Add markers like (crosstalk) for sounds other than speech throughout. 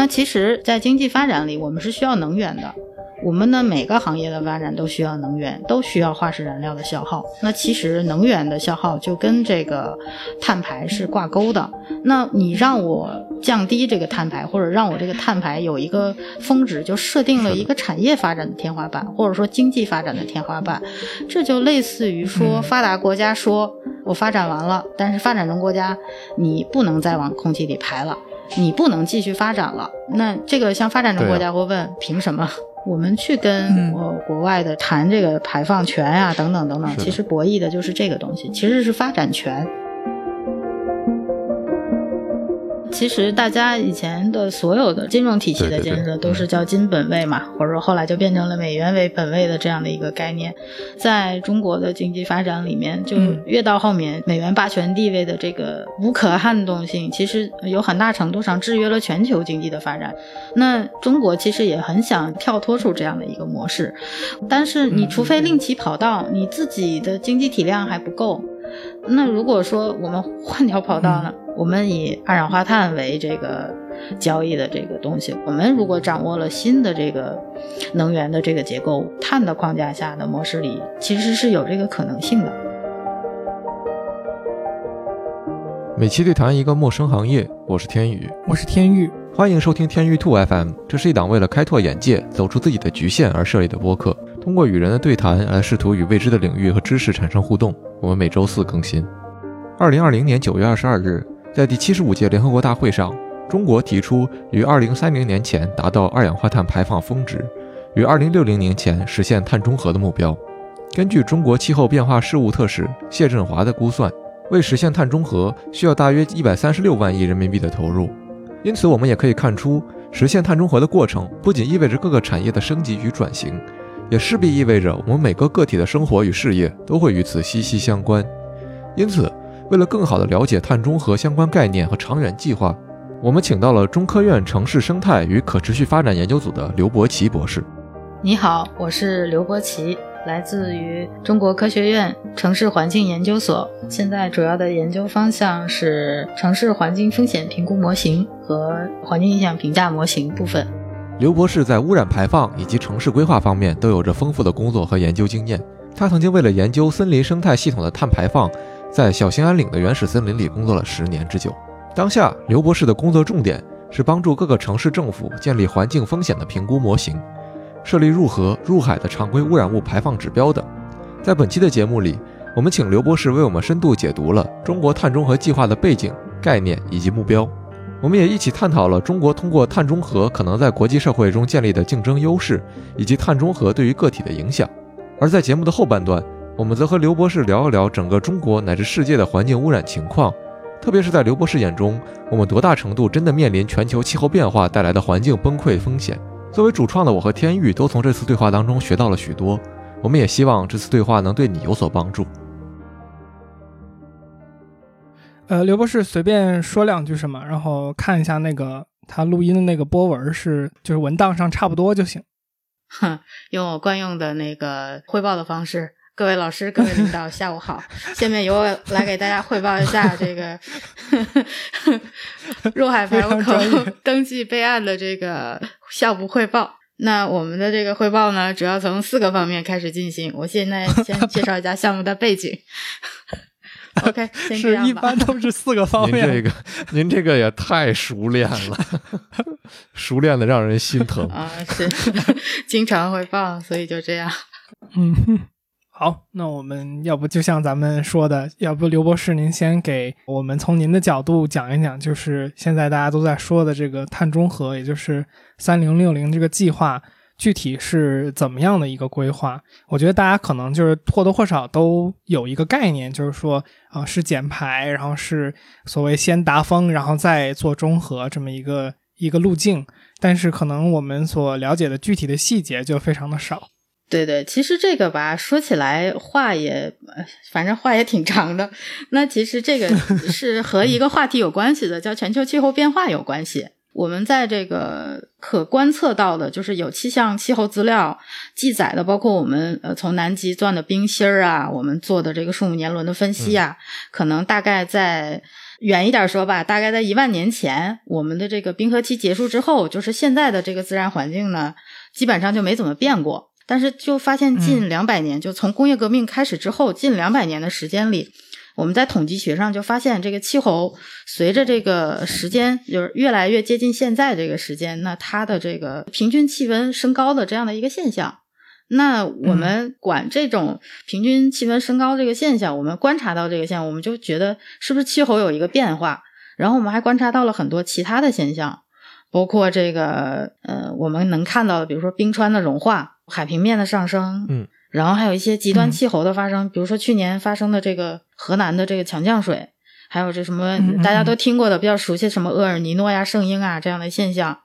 那其实，在经济发展里，我们是需要能源的。我们的每个行业的发展都需要能源，都需要化石燃料的消耗。那其实能源的消耗就跟这个碳排是挂钩的。那你让我降低这个碳排，或者让我这个碳排有一个峰值，就设定了一个产业发展的天花板，或者说经济发展的天花板。这就类似于说，发达国家说我发展完了，但是发展中国家你不能再往空气里排了，你不能继续发展了。那这个像发展中国家会问，凭什么？我们去跟国国外的谈这个排放权啊，等等等等，其实博弈的就是这个东西，其实是发展权。其实大家以前的所有的金融体系的建设都是叫金本位嘛，或者说后来就变成了美元为本位的这样的一个概念。在中国的经济发展里面，就越到后面，美元霸权地位的这个无可撼动性，其实有很大程度上制约了全球经济的发展。那中国其实也很想跳脱出这样的一个模式，但是你除非另起跑道，你自己的经济体量还不够。那如果说我们换条跑道呢？我们以二氧化碳为这个交易的这个东西，我们如果掌握了新的这个能源的这个结构，碳的框架下的模式里，其实是有这个可能性的。每期对谈一个陌生行业，我是天宇，我是天宇，欢迎收听天宇兔 FM。这是一档为了开拓眼界、走出自己的局限而设立的播客，通过与人的对谈来试图与未知的领域和知识产生互动。我们每周四更新。二零二零年九月二十二日。在第七十五届联合国大会上，中国提出于二零三零年前达到二氧化碳排放峰值，于二零六零年前实现碳中和的目标。根据中国气候变化事务特使谢振华的估算，为实现碳中和需要大约一百三十六万亿人民币的投入。因此，我们也可以看出，实现碳中和的过程不仅意味着各个产业的升级与转型，也势必意味着我们每个个体的生活与事业都会与此息息相关。因此。为了更好地了解碳中和相关概念和长远计划，我们请到了中科院城市生态与可持续发展研究组的刘伯奇博士。你好，我是刘伯奇，来自于中国科学院城市环境研究所，现在主要的研究方向是城市环境风险评估模型和环境影响评价模型部分。刘博士在污染排放以及城市规划方面都有着丰富的工作和研究经验。他曾经为了研究森林生态系统的碳排放。在小兴安岭的原始森林里工作了十年之久。当下，刘博士的工作重点是帮助各个城市政府建立环境风险的评估模型，设立入河、入海的常规污染物排放指标等。在本期的节目里，我们请刘博士为我们深度解读了中国碳中和计划的背景、概念以及目标。我们也一起探讨了中国通过碳中和可能在国际社会中建立的竞争优势，以及碳中和对于个体的影响。而在节目的后半段。我们则和刘博士聊一聊整个中国乃至世界的环境污染情况，特别是在刘博士眼中，我们多大程度真的面临全球气候变化带来的环境崩溃风险？作为主创的我和天玉都从这次对话当中学到了许多，我们也希望这次对话能对你有所帮助。呃，刘博士随便说两句什么，然后看一下那个他录音的那个波纹是就是文档上差不多就行。哼，(laughs) 用我惯用的那个汇报的方式。各位老师、各位领导，下午好。下面由我来给大家汇报一下这个 (laughs) 入海排污口登记备案的这个项目汇报。那我们的这个汇报呢，主要从四个方面开始进行。我现在先介绍一下项目的背景。OK。(laughs) 是一般都是四个方面。您这个，您这个也太熟练了，(laughs) 熟练的让人心疼啊！是 (laughs) 经常会报，所以就这样。嗯。好，那我们要不就像咱们说的，要不刘博士您先给我们从您的角度讲一讲，就是现在大家都在说的这个碳中和，也就是三零六零这个计划，具体是怎么样的一个规划？我觉得大家可能就是或多或少都有一个概念，就是说啊是减排，然后是所谓先达峰，然后再做中和这么一个一个路径，但是可能我们所了解的具体的细节就非常的少。对对，其实这个吧，说起来话也，反正话也挺长的。那其实这个是和一个话题有关系的，叫全球气候变化有关系。我们在这个可观测到的，就是有气象气候资料记载的，包括我们呃从南极钻的冰芯儿啊，我们做的这个树木年轮的分析啊，可能大概在远一点说吧，大概在一万年前，我们的这个冰河期结束之后，就是现在的这个自然环境呢，基本上就没怎么变过。但是就发现近两百年，就从工业革命开始之后，近两百年的时间里，我们在统计学上就发现，这个气候随着这个时间就是越来越接近现在这个时间，那它的这个平均气温升高的这样的一个现象。那我们管这种平均气温升高这个现象，我们观察到这个现象，我们就觉得是不是气候有一个变化？然后我们还观察到了很多其他的现象，包括这个呃，我们能看到的，比如说冰川的融化。海平面的上升，嗯，然后还有一些极端气候的发生，比如说去年发生的这个河南的这个强降水，还有这什么大家都听过的比较熟悉什么厄尔尼诺呀、圣婴啊这样的现象，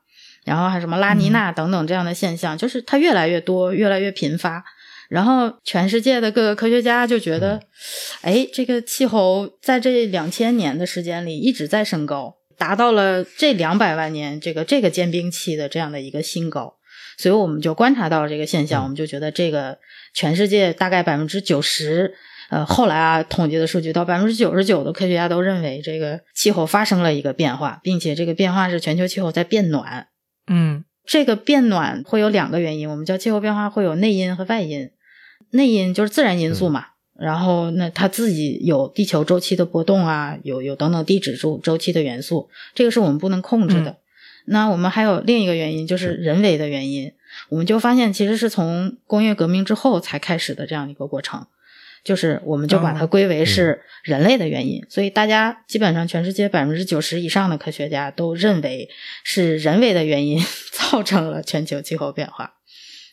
然后还什么拉尼娜等等这样的现象，就是它越来越多、越来越频发。然后全世界的各个科学家就觉得，哎，这个气候在这两千年的时间里一直在升高，达到了这两百万年这个这个间冰期的这样的一个新高。所以我们就观察到了这个现象，我们就觉得这个全世界大概百分之九十，呃，后来啊统计的数据到百分之九十九的科学家都认为这个气候发生了一个变化，并且这个变化是全球气候在变暖。嗯，这个变暖会有两个原因，我们叫气候变化会有内因和外因。内因就是自然因素嘛，然后那它自己有地球周期的波动啊，有有等等地质周周期的元素，这个是我们不能控制的。那我们还有另一个原因，就是人为的原因。我们就发现，其实是从工业革命之后才开始的这样一个过程，就是我们就把它归为是人类的原因。所以大家基本上全世界百分之九十以上的科学家都认为是人为的原因 (laughs) 造成了全球气候变化。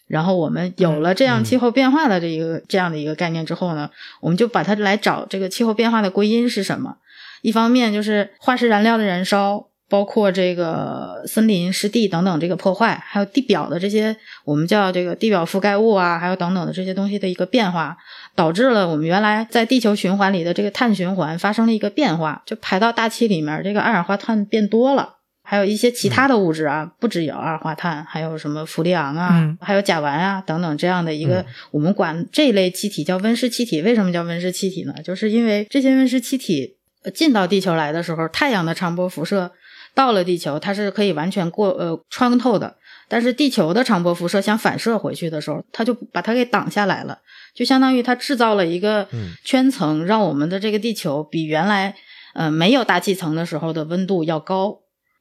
然后我们有了这样气候变化的这一个这样的一个概念之后呢，我们就把它来找这个气候变化的归因是什么。一方面就是化石燃料的燃烧。包括这个森林、湿地等等这个破坏，还有地表的这些我们叫这个地表覆盖物啊，还有等等的这些东西的一个变化，导致了我们原来在地球循环里的这个碳循环发生了一个变化，就排到大气里面这个二氧化碳变多了，还有一些其他的物质啊，不只有二氧化碳，还有什么氟利昂啊，还有甲烷啊等等这样的一个，我们管这类气体叫温室气体。为什么叫温室气体呢？就是因为这些温室气体进到地球来的时候，太阳的长波辐射。到了地球，它是可以完全过呃穿透的，但是地球的长波辐射想反射回去的时候，它就把它给挡下来了，就相当于它制造了一个圈层，让我们的这个地球比原来呃没有大气层的时候的温度要高，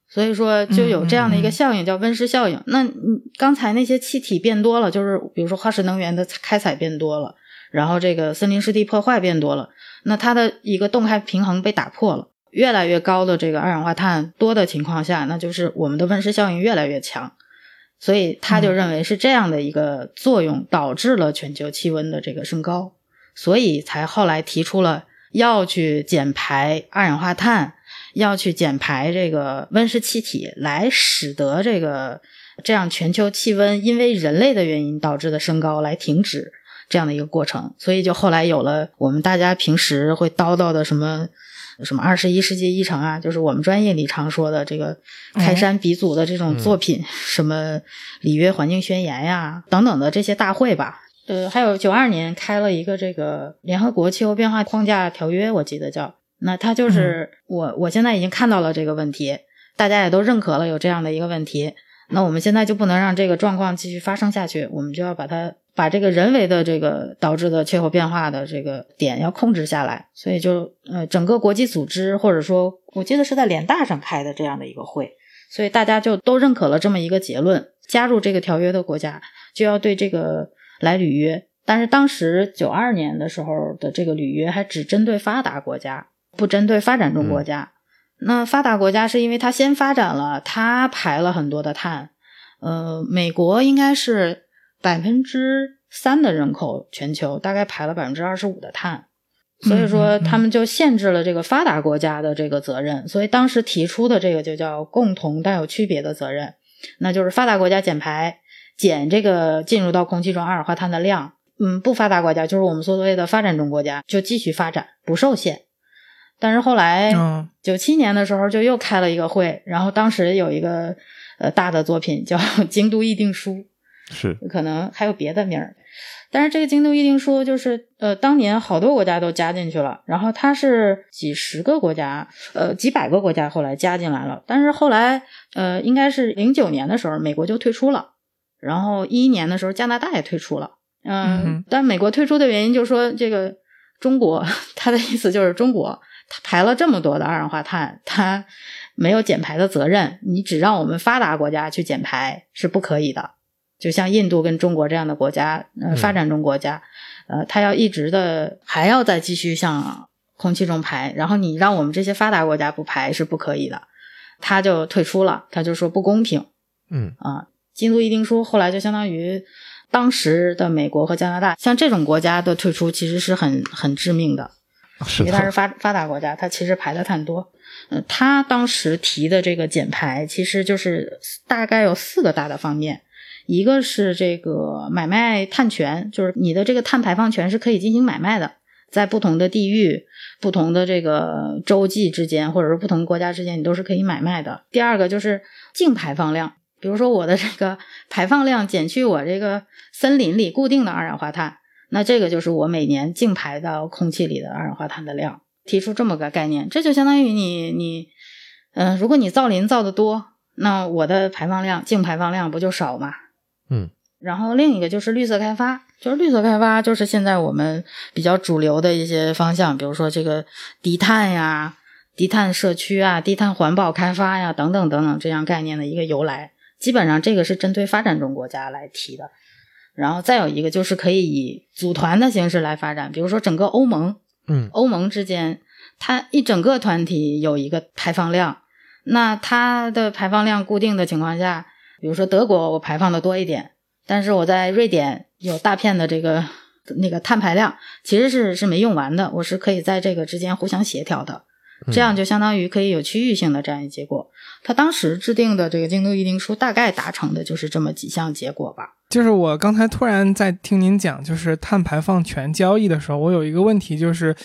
所以说就有这样的一个效应叫温室效应。那刚才那些气体变多了，就是比如说化石能源的开采变多了，然后这个森林湿地破坏变多了，那它的一个动态平衡被打破了。越来越高的这个二氧化碳多的情况下，那就是我们的温室效应越来越强，所以他就认为是这样的一个作用导致了全球气温的这个升高，所以才后来提出了要去减排二氧化碳，要去减排这个温室气体，来使得这个这样全球气温因为人类的原因导致的升高来停止这样的一个过程，所以就后来有了我们大家平时会叨叨的什么。什么二十一世纪议程啊，就是我们专业里常说的这个开山鼻祖的这种作品，什么里约环境宣言呀等等的这些大会吧。呃，还有九二年开了一个这个联合国气候变化框架条约，我记得叫。那它就是我我现在已经看到了这个问题，大家也都认可了有这样的一个问题。那我们现在就不能让这个状况继续发生下去，我们就要把它。把这个人为的这个导致的气候变化的这个点要控制下来，所以就呃整个国际组织或者说我记得是在联大上开的这样的一个会，所以大家就都认可了这么一个结论：加入这个条约的国家就要对这个来履约。但是当时九二年的时候的这个履约还只针对发达国家，不针对发展中国家。那发达国家是因为它先发展了，它排了很多的碳，呃，美国应该是。百分之三的人口，全球大概排了百分之二十五的碳，所以说他们就限制了这个发达国家的这个责任。所以当时提出的这个就叫共同但有区别的责任，那就是发达国家减排减这个进入到空气中二氧化碳的量，嗯，不发达国家就是我们所谓的发展中国家就继续发展不受限。但是后来九七年的时候就又开了一个会，然后当时有一个呃大的作品叫《京都议定书》。是，可能还有别的名儿，但是这个京都议定书就是呃，当年好多国家都加进去了，然后它是几十个国家，呃，几百个国家后来加进来了，但是后来呃，应该是零九年的时候，美国就退出了，然后一一年的时候加拿大也退出了，嗯，但美国退出的原因就是说这个中国，(laughs) 他的意思就是中国他排了这么多的二氧化碳，他没有减排的责任，你只让我们发达国家去减排是不可以的。就像印度跟中国这样的国家，呃，发展中国家，呃，他要一直的还要再继续向空气中排，然后你让我们这些发达国家不排是不可以的，他就退出了，他就说不公平，嗯。啊，京都议定书后来就相当于当时的美国和加拿大，像这种国家的退出其实是很很致命的，因为它是发。发达国家，它其实排的碳多，呃，他当时提的这个减排其实就是大概有四个大的方面。一个是这个买卖碳权，就是你的这个碳排放权是可以进行买卖的，在不同的地域、不同的这个洲际之间，或者说不同国家之间，你都是可以买卖的。第二个就是净排放量，比如说我的这个排放量减去我这个森林里固定的二氧化碳，那这个就是我每年净排到空气里的二氧化碳的量。提出这么个概念，这就相当于你你，嗯，如果你造林造的多，那我的排放量净排放量不就少吗？嗯，然后另一个就是绿色开发，就是绿色开发，就是现在我们比较主流的一些方向，比如说这个低碳呀、低碳社区啊、低碳环保开发呀等等等等这样概念的一个由来。基本上这个是针对发展中国家来提的。然后再有一个就是可以以组团的形式来发展，比如说整个欧盟，嗯，欧盟之间它一整个团体有一个排放量，那它的排放量固定的情况下。比如说德国，我排放的多一点，但是我在瑞典有大片的这个那个碳排量，其实是是没用完的，我是可以在这个之间互相协调的，这样就相当于可以有区域性的这样一结果。他当时制定的这个京都议定书，大概达成的就是这么几项结果吧。就是我刚才突然在听您讲，就是碳排放权交易的时候，我有一个问题，就是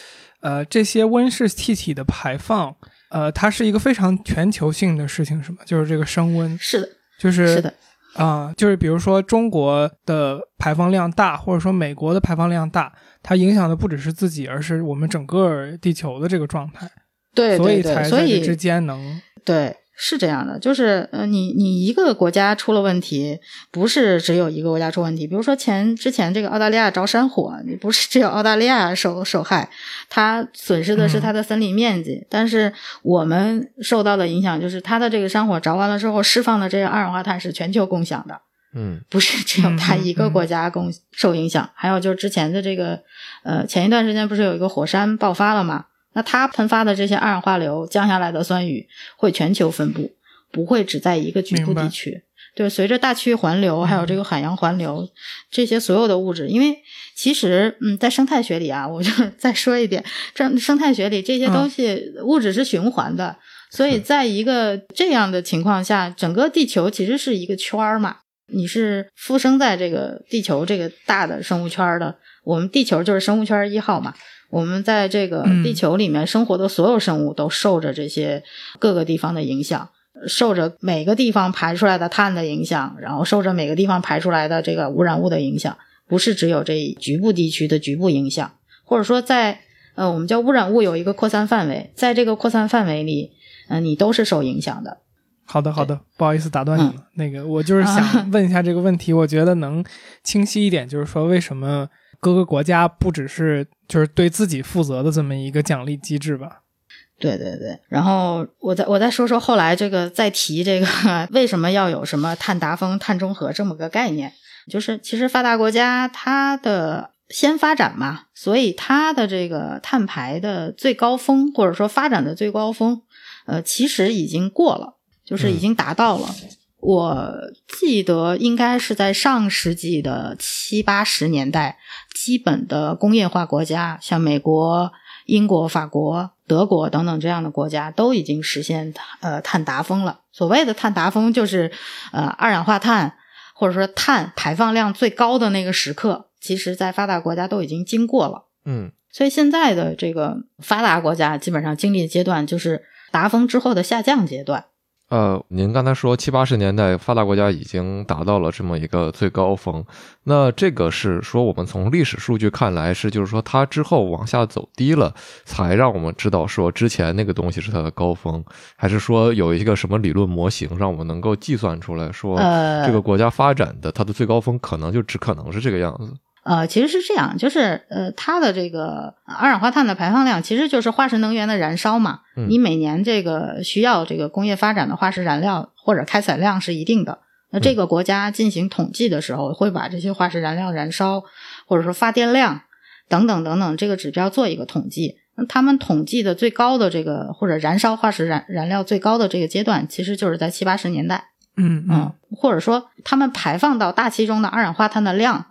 呃，这些温室气体的排放，呃，它是一个非常全球性的事情，是吗？就是这个升温是的。就是是的，啊，就是比如说中国的排放量大，或者说美国的排放量大，它影响的不只是自己，而是我们整个地球的这个状态。对，所以才在这之间能对。是这样的，就是呃，你你一个国家出了问题，不是只有一个国家出问题。比如说前之前这个澳大利亚着山火，你不是只有澳大利亚受受害，它损失的是它的森林面积，但是我们受到的影响就是它的这个山火着完了之后释放的这个二氧化碳是全球共享的，嗯，不是只有它一个国家共受影响。还有就是之前的这个呃，前一段时间不是有一个火山爆发了吗？那它喷发的这些二氧化硫降下来的酸雨会全球分布，不会只在一个局部地区。对，随着大区域环流，还有这个海洋环流，这些所有的物质，因为其实，嗯，在生态学里啊，我就 (laughs) 再说一点，这生态学里这些东西物质是循环的，所以在一个这样的情况下，整个地球其实是一个圈儿嘛，你是附生在这个地球这个大的生物圈的，我们地球就是生物圈一号嘛。我们在这个地球里面生活的所有生物都受着这些各个地方的影响，受着每个地方排出来的碳的影响，然后受着每个地方排出来的这个污染物的影响，不是只有这局部地区的局部影响，或者说在呃我们叫污染物有一个扩散范围，在这个扩散范围里，嗯，你都是受影响的。好的，好的，不好意思打断你了，那个我就是想 (laughs) 问一下这个问题，我觉得能清晰一点，就是说为什么？各个国家不只是就是对自己负责的这么一个奖励机制吧？对对对。然后我再我再说说后来这个再提这个 (laughs) 为什么要有什么碳达峰、碳中和这么个概念？就是其实发达国家它的先发展嘛，所以它的这个碳排的最高峰或者说发展的最高峰，呃，其实已经过了，就是已经达到了。我记得应该是在上世纪的七八十年代。基本的工业化国家，像美国、英国、法国、德国等等这样的国家，都已经实现呃碳达峰了。所谓的碳达峰，就是呃二氧化碳或者说碳排放量最高的那个时刻，其实在发达国家都已经经过了。嗯，所以现在的这个发达国家基本上经历的阶段，就是达峰之后的下降阶段。呃，您刚才说七八十年代发达国家已经达到了这么一个最高峰，那这个是说我们从历史数据看来是，就是说它之后往下走低了，才让我们知道说之前那个东西是它的高峰，还是说有一个什么理论模型让我们能够计算出来说这个国家发展的它的最高峰可能就只可能是这个样子？呃，其实是这样，就是呃，它的这个二氧化碳的排放量其实就是化石能源的燃烧嘛。嗯你每年这个需要这个工业发展的化石燃料或者开采量是一定的。那这个国家进行统计的时候，会把这些化石燃料燃烧或者说发电量等等等等这个指标做一个统计。那他们统计的最高的这个或者燃烧化石燃燃料最高的这个阶段，其实就是在七八十年代。嗯嗯，或者说他们排放到大气中的二氧化碳的量。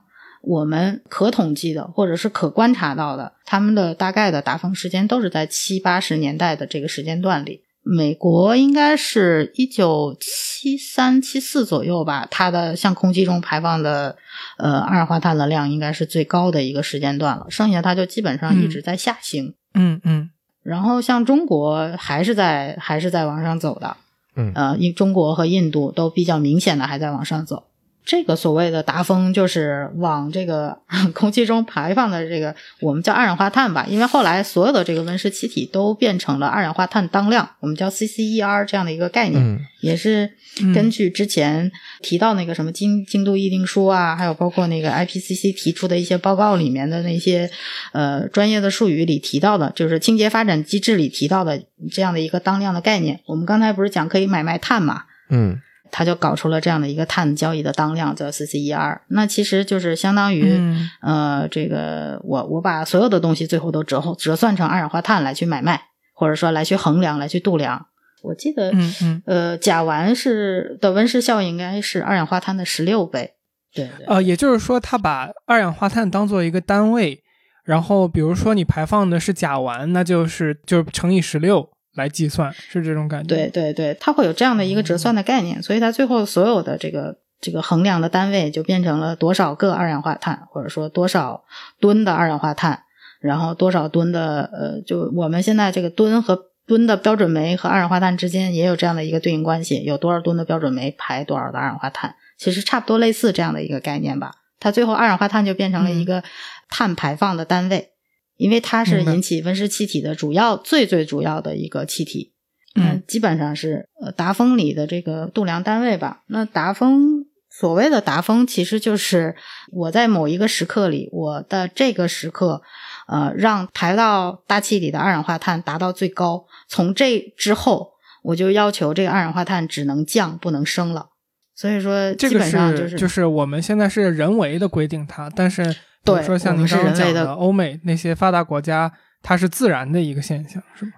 我们可统计的，或者是可观察到的，他们的大概的达峰时间都是在七八十年代的这个时间段里。美国应该是一九七三七四左右吧，它的向空气中排放的呃二氧化碳的量应该是最高的一个时间段了。剩下它就基本上一直在下行。嗯嗯。然后像中国还是在还是在往上走的。嗯。呃，印中国和印度都比较明显的还在往上走。这个所谓的达峰，就是往这个 (laughs) 空气中排放的这个，我们叫二氧化碳吧。因为后来所有的这个温室气体都变成了二氧化碳当量，我们叫 CCER 这样的一个概念，也是根据之前提到那个什么京京都议定书啊，还有包括那个 IPCC 提出的一些报告里面的那些呃专业的术语里提到的，就是清洁发展机制里提到的这样的一个当量的概念。我们刚才不是讲可以买卖碳嘛？嗯。他就搞出了这样的一个碳交易的当量，叫 CCER。那其实就是相当于，呃，这个我我把所有的东西最后都折折算成二氧化碳来去买卖，或者说来去衡量、来去度量。我记得，嗯嗯，呃，甲烷是的温室效应应该是二氧化碳的十六倍。对，呃，也就是说，他把二氧化碳当做一个单位，然后比如说你排放的是甲烷，那就是就是乘以十六。来计算是这种感觉，对对对，它会有这样的一个折算的概念，所以它最后所有的这个这个衡量的单位就变成了多少个二氧化碳，或者说多少吨的二氧化碳，然后多少吨的呃，就我们现在这个吨和吨的标准煤和二氧化碳之间也有这样的一个对应关系，有多少吨的标准煤排多少的二氧化碳，其实差不多类似这样的一个概念吧。它最后二氧化碳就变成了一个碳排放的单位。因为它是引起温室气体的主要、最最主要的一个气体，嗯，基本上是呃达峰里的这个度量单位吧。那达峰所谓的达峰，其实就是我在某一个时刻里，我的这个时刻，呃，让排到大气里的二氧化碳达到最高。从这之后，我就要求这个二氧化碳只能降不能升了。所以说，基本上就是就是我们现在是人为的规定它，但是。比如说像您刚刚讲的欧美那些发达国家，它是自然的一个现象，是吗？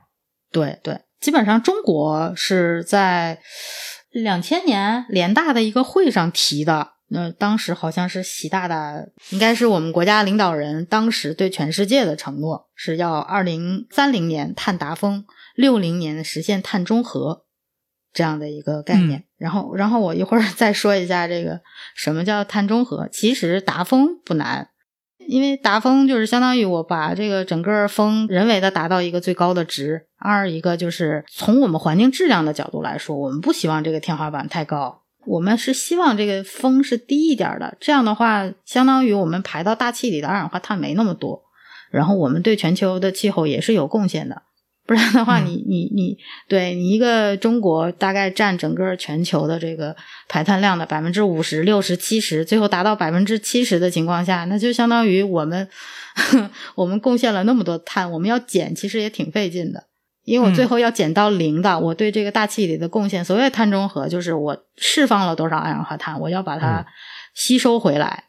对对，基本上中国是在两千年联大的一个会上提的。那当时好像是习大大，应该是我们国家领导人当时对全世界的承诺，是要二零三零年碳达峰，六零年实现碳中和这样的一个概念。然后，然后我一会儿再说一下这个什么叫碳中和。其实达峰不难。因为达峰就是相当于我把这个整个峰人为的达到一个最高的值。二一个就是从我们环境质量的角度来说，我们不希望这个天花板太高，我们是希望这个峰是低一点的。这样的话，相当于我们排到大气里的二氧化碳没那么多，然后我们对全球的气候也是有贡献的。不然的话，你你你，对你一个中国大概占整个全球的这个排碳量的百分之五十六十七十，最后达到百分之七十的情况下，那就相当于我们 (laughs) 我们贡献了那么多碳，我们要减其实也挺费劲的，因为我最后要减到零的，我对这个大气里的贡献，所谓碳中和就是我释放了多少二氧化碳，我要把它吸收回来。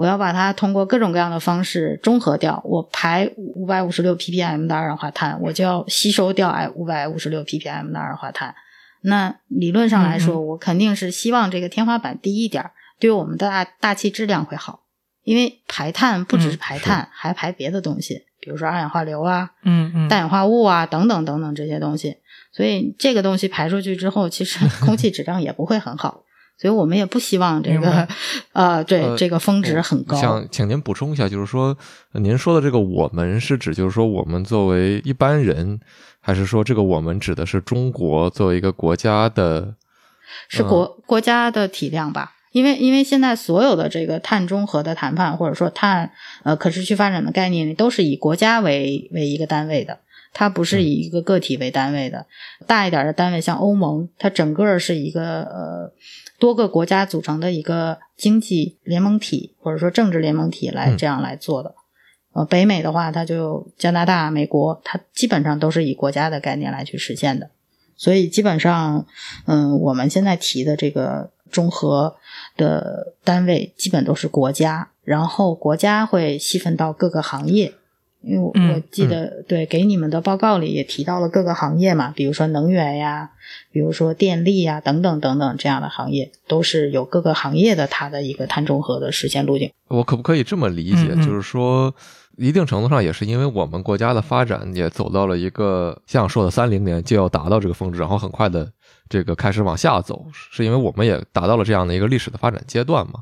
我要把它通过各种各样的方式中和掉。我排五百五十六 ppm 的二氧化碳，我就要吸收掉哎五百五十六 ppm 的二氧化碳。那理论上来说，我肯定是希望这个天花板低一点，对我们的大大气质量会好。因为排碳不只是排碳，还排别的东西，比如说二氧化硫啊，嗯嗯，氮氧化物啊等等等等这些东西。所以这个东西排出去之后，其实 (laughs) 空气质量也不会很好。所以我们也不希望这个，(laughs) 呃，对这个峰值很高。想请您补充一下，就是说，您说的这个“我们”是指，就是说我们作为一般人，还是说这个“我们”指的是中国作为一个国家的？是国国家的体量吧？因为因为现在所有的这个碳中和的谈判，或者说碳呃可持续发展的概念，都是以国家为为一个单位的。它不是以一个个体为单位的，大一点的单位像欧盟，它整个是一个呃多个国家组成的一个经济联盟体或者说政治联盟体来这样来做的。呃，北美的话，它就加拿大、美国，它基本上都是以国家的概念来去实现的。所以基本上，嗯，我们现在提的这个中和的单位基本都是国家，然后国家会细分到各个行业。因为我我记得对给你们的报告里也提到了各个行业嘛，比如说能源呀，比如说电力呀等等等等这样的行业，都是有各个行业的它的一个碳中和的实现路径。我可不可以这么理解，就是说一定程度上也是因为我们国家的发展也走到了一个像说的三零年就要达到这个峰值，然后很快的这个开始往下走，是因为我们也达到了这样的一个历史的发展阶段嘛？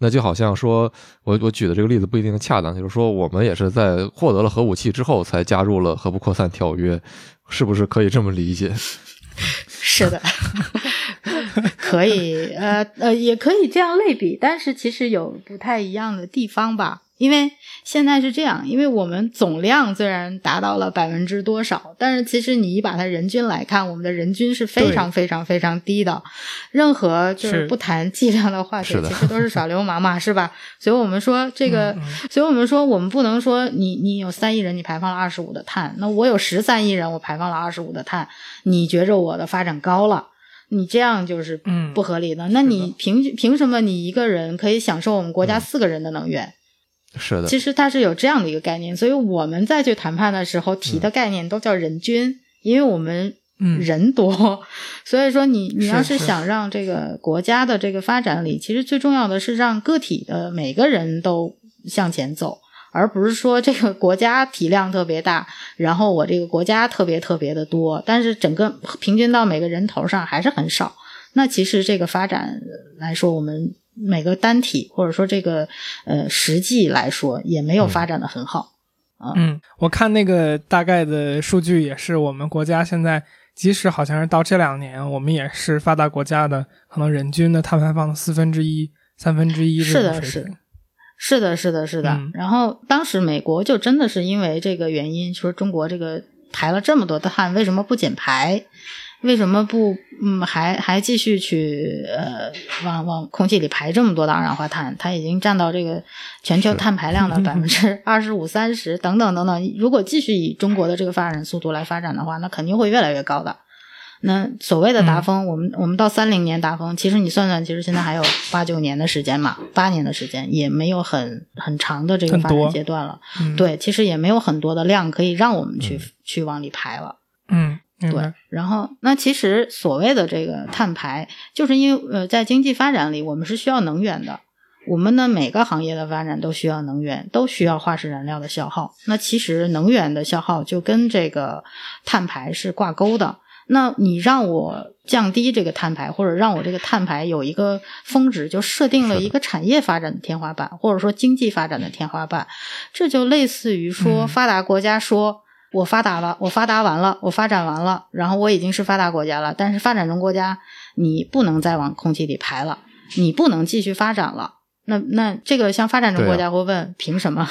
那就好像说，我我举的这个例子不一定恰当，就是说我们也是在获得了核武器之后才加入了核不扩散条约，是不是可以这么理解？(laughs) 是的，(laughs) 可以，呃呃，也可以这样类比，但是其实有不太一样的地方吧。因为现在是这样，因为我们总量虽然达到了百分之多少，但是其实你一把它人均来看，我们的人均是非常非常非常低的。任何就是不谈剂量的话题，其实都是耍流氓嘛，是吧？(laughs) 所以我们说这个，所以我们说我们不能说你你有三亿人，你排放了二十五的碳，那我有十三亿人，我排放了二十五的碳，你觉着我的发展高了？你这样就是不合理的。那你凭凭什么你一个人可以享受我们国家四个人的能源？是的，其实它是有这样的一个概念，所以我们再去谈判的时候提的概念都叫人均，因为我们嗯。人多，(laughs) 所以说你你要是。想让这个国家的这个发展里，其实最重要的是让个体的每个人都向前走，而不是说这个国家体量特别大，然后我这个国家特别特别的多，但是整个平均到每个人头上还是很少。那其实这个发展来说，我们。每个单体或者说这个呃实际来说也没有发展的很好啊。嗯，我看那个大概的数据也是，我们国家现在即使好像是到这两年，我们也是发达国家的可能人均的碳排放的四分之一、三分之一是的，是的，是的，是的，是的。然后当时美国就真的是因为这个原因，说中国这个排了这么多的碳，为什么不减排？为什么不嗯还还继续去呃往往空气里排这么多的二氧化碳？它已经占到这个全球碳排量的 (laughs) 百分之二十五、三十等等等等。如果继续以中国的这个发展速度来发展的话，那肯定会越来越高的。那所谓的达峰，我们我们到三零年达峰，其实你算算，其实现在还有八九年的时间嘛，八年的时间也没有很很长的这个发展阶段了。对，其实也没有很多的量可以让我们去去往里排了。嗯。对，然后那其实所谓的这个碳排，就是因为呃，在经济发展里，我们是需要能源的。我们的每个行业的发展都需要能源，都需要化石燃料的消耗。那其实能源的消耗就跟这个碳排是挂钩的。那你让我降低这个碳排，或者让我这个碳排有一个峰值，就设定了一个产业发展的天花板，或者说经济发展的天花板。这就类似于说，发达国家说。我发达了，我发达完了，我发展完了，然后我已经是发达国家了。但是发展中国家，你不能再往空气里排了，你不能继续发展了。那那这个像发展中国家会问，凭什么？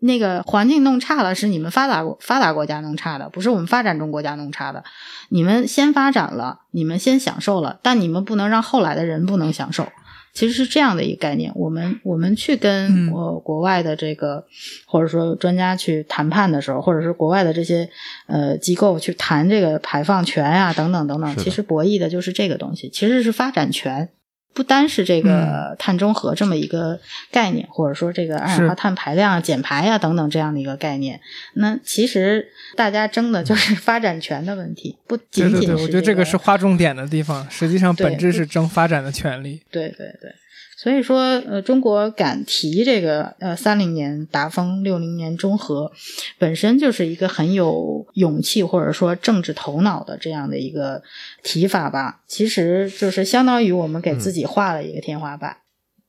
那个环境弄差了，是你们发达国发达国家弄差的，不是我们发展中国家弄差的。你们先发展了，你们先享受了，但你们不能让后来的人不能享受。其实是这样的一个概念，我们我们去跟国国外的这个或者说专家去谈判的时候，或者是国外的这些呃机构去谈这个排放权呀等等等等，其实博弈的就是这个东西，其实是发展权。不单是这个碳中和这么一个概念，或者说这个二氧化碳排量减排呀等等这样的一个概念，那其实大家争的就是发展权的问题，不仅仅是。我觉得这个是划重点的地方，实际上本质是争发展的权利。对对对，所以说，呃，中国敢提这个呃三零年达峰，六零年中和，本身就是一个很有勇气或者说政治头脑的这样的一个提法吧。其实就是相当于我们给自己画了一个天花板，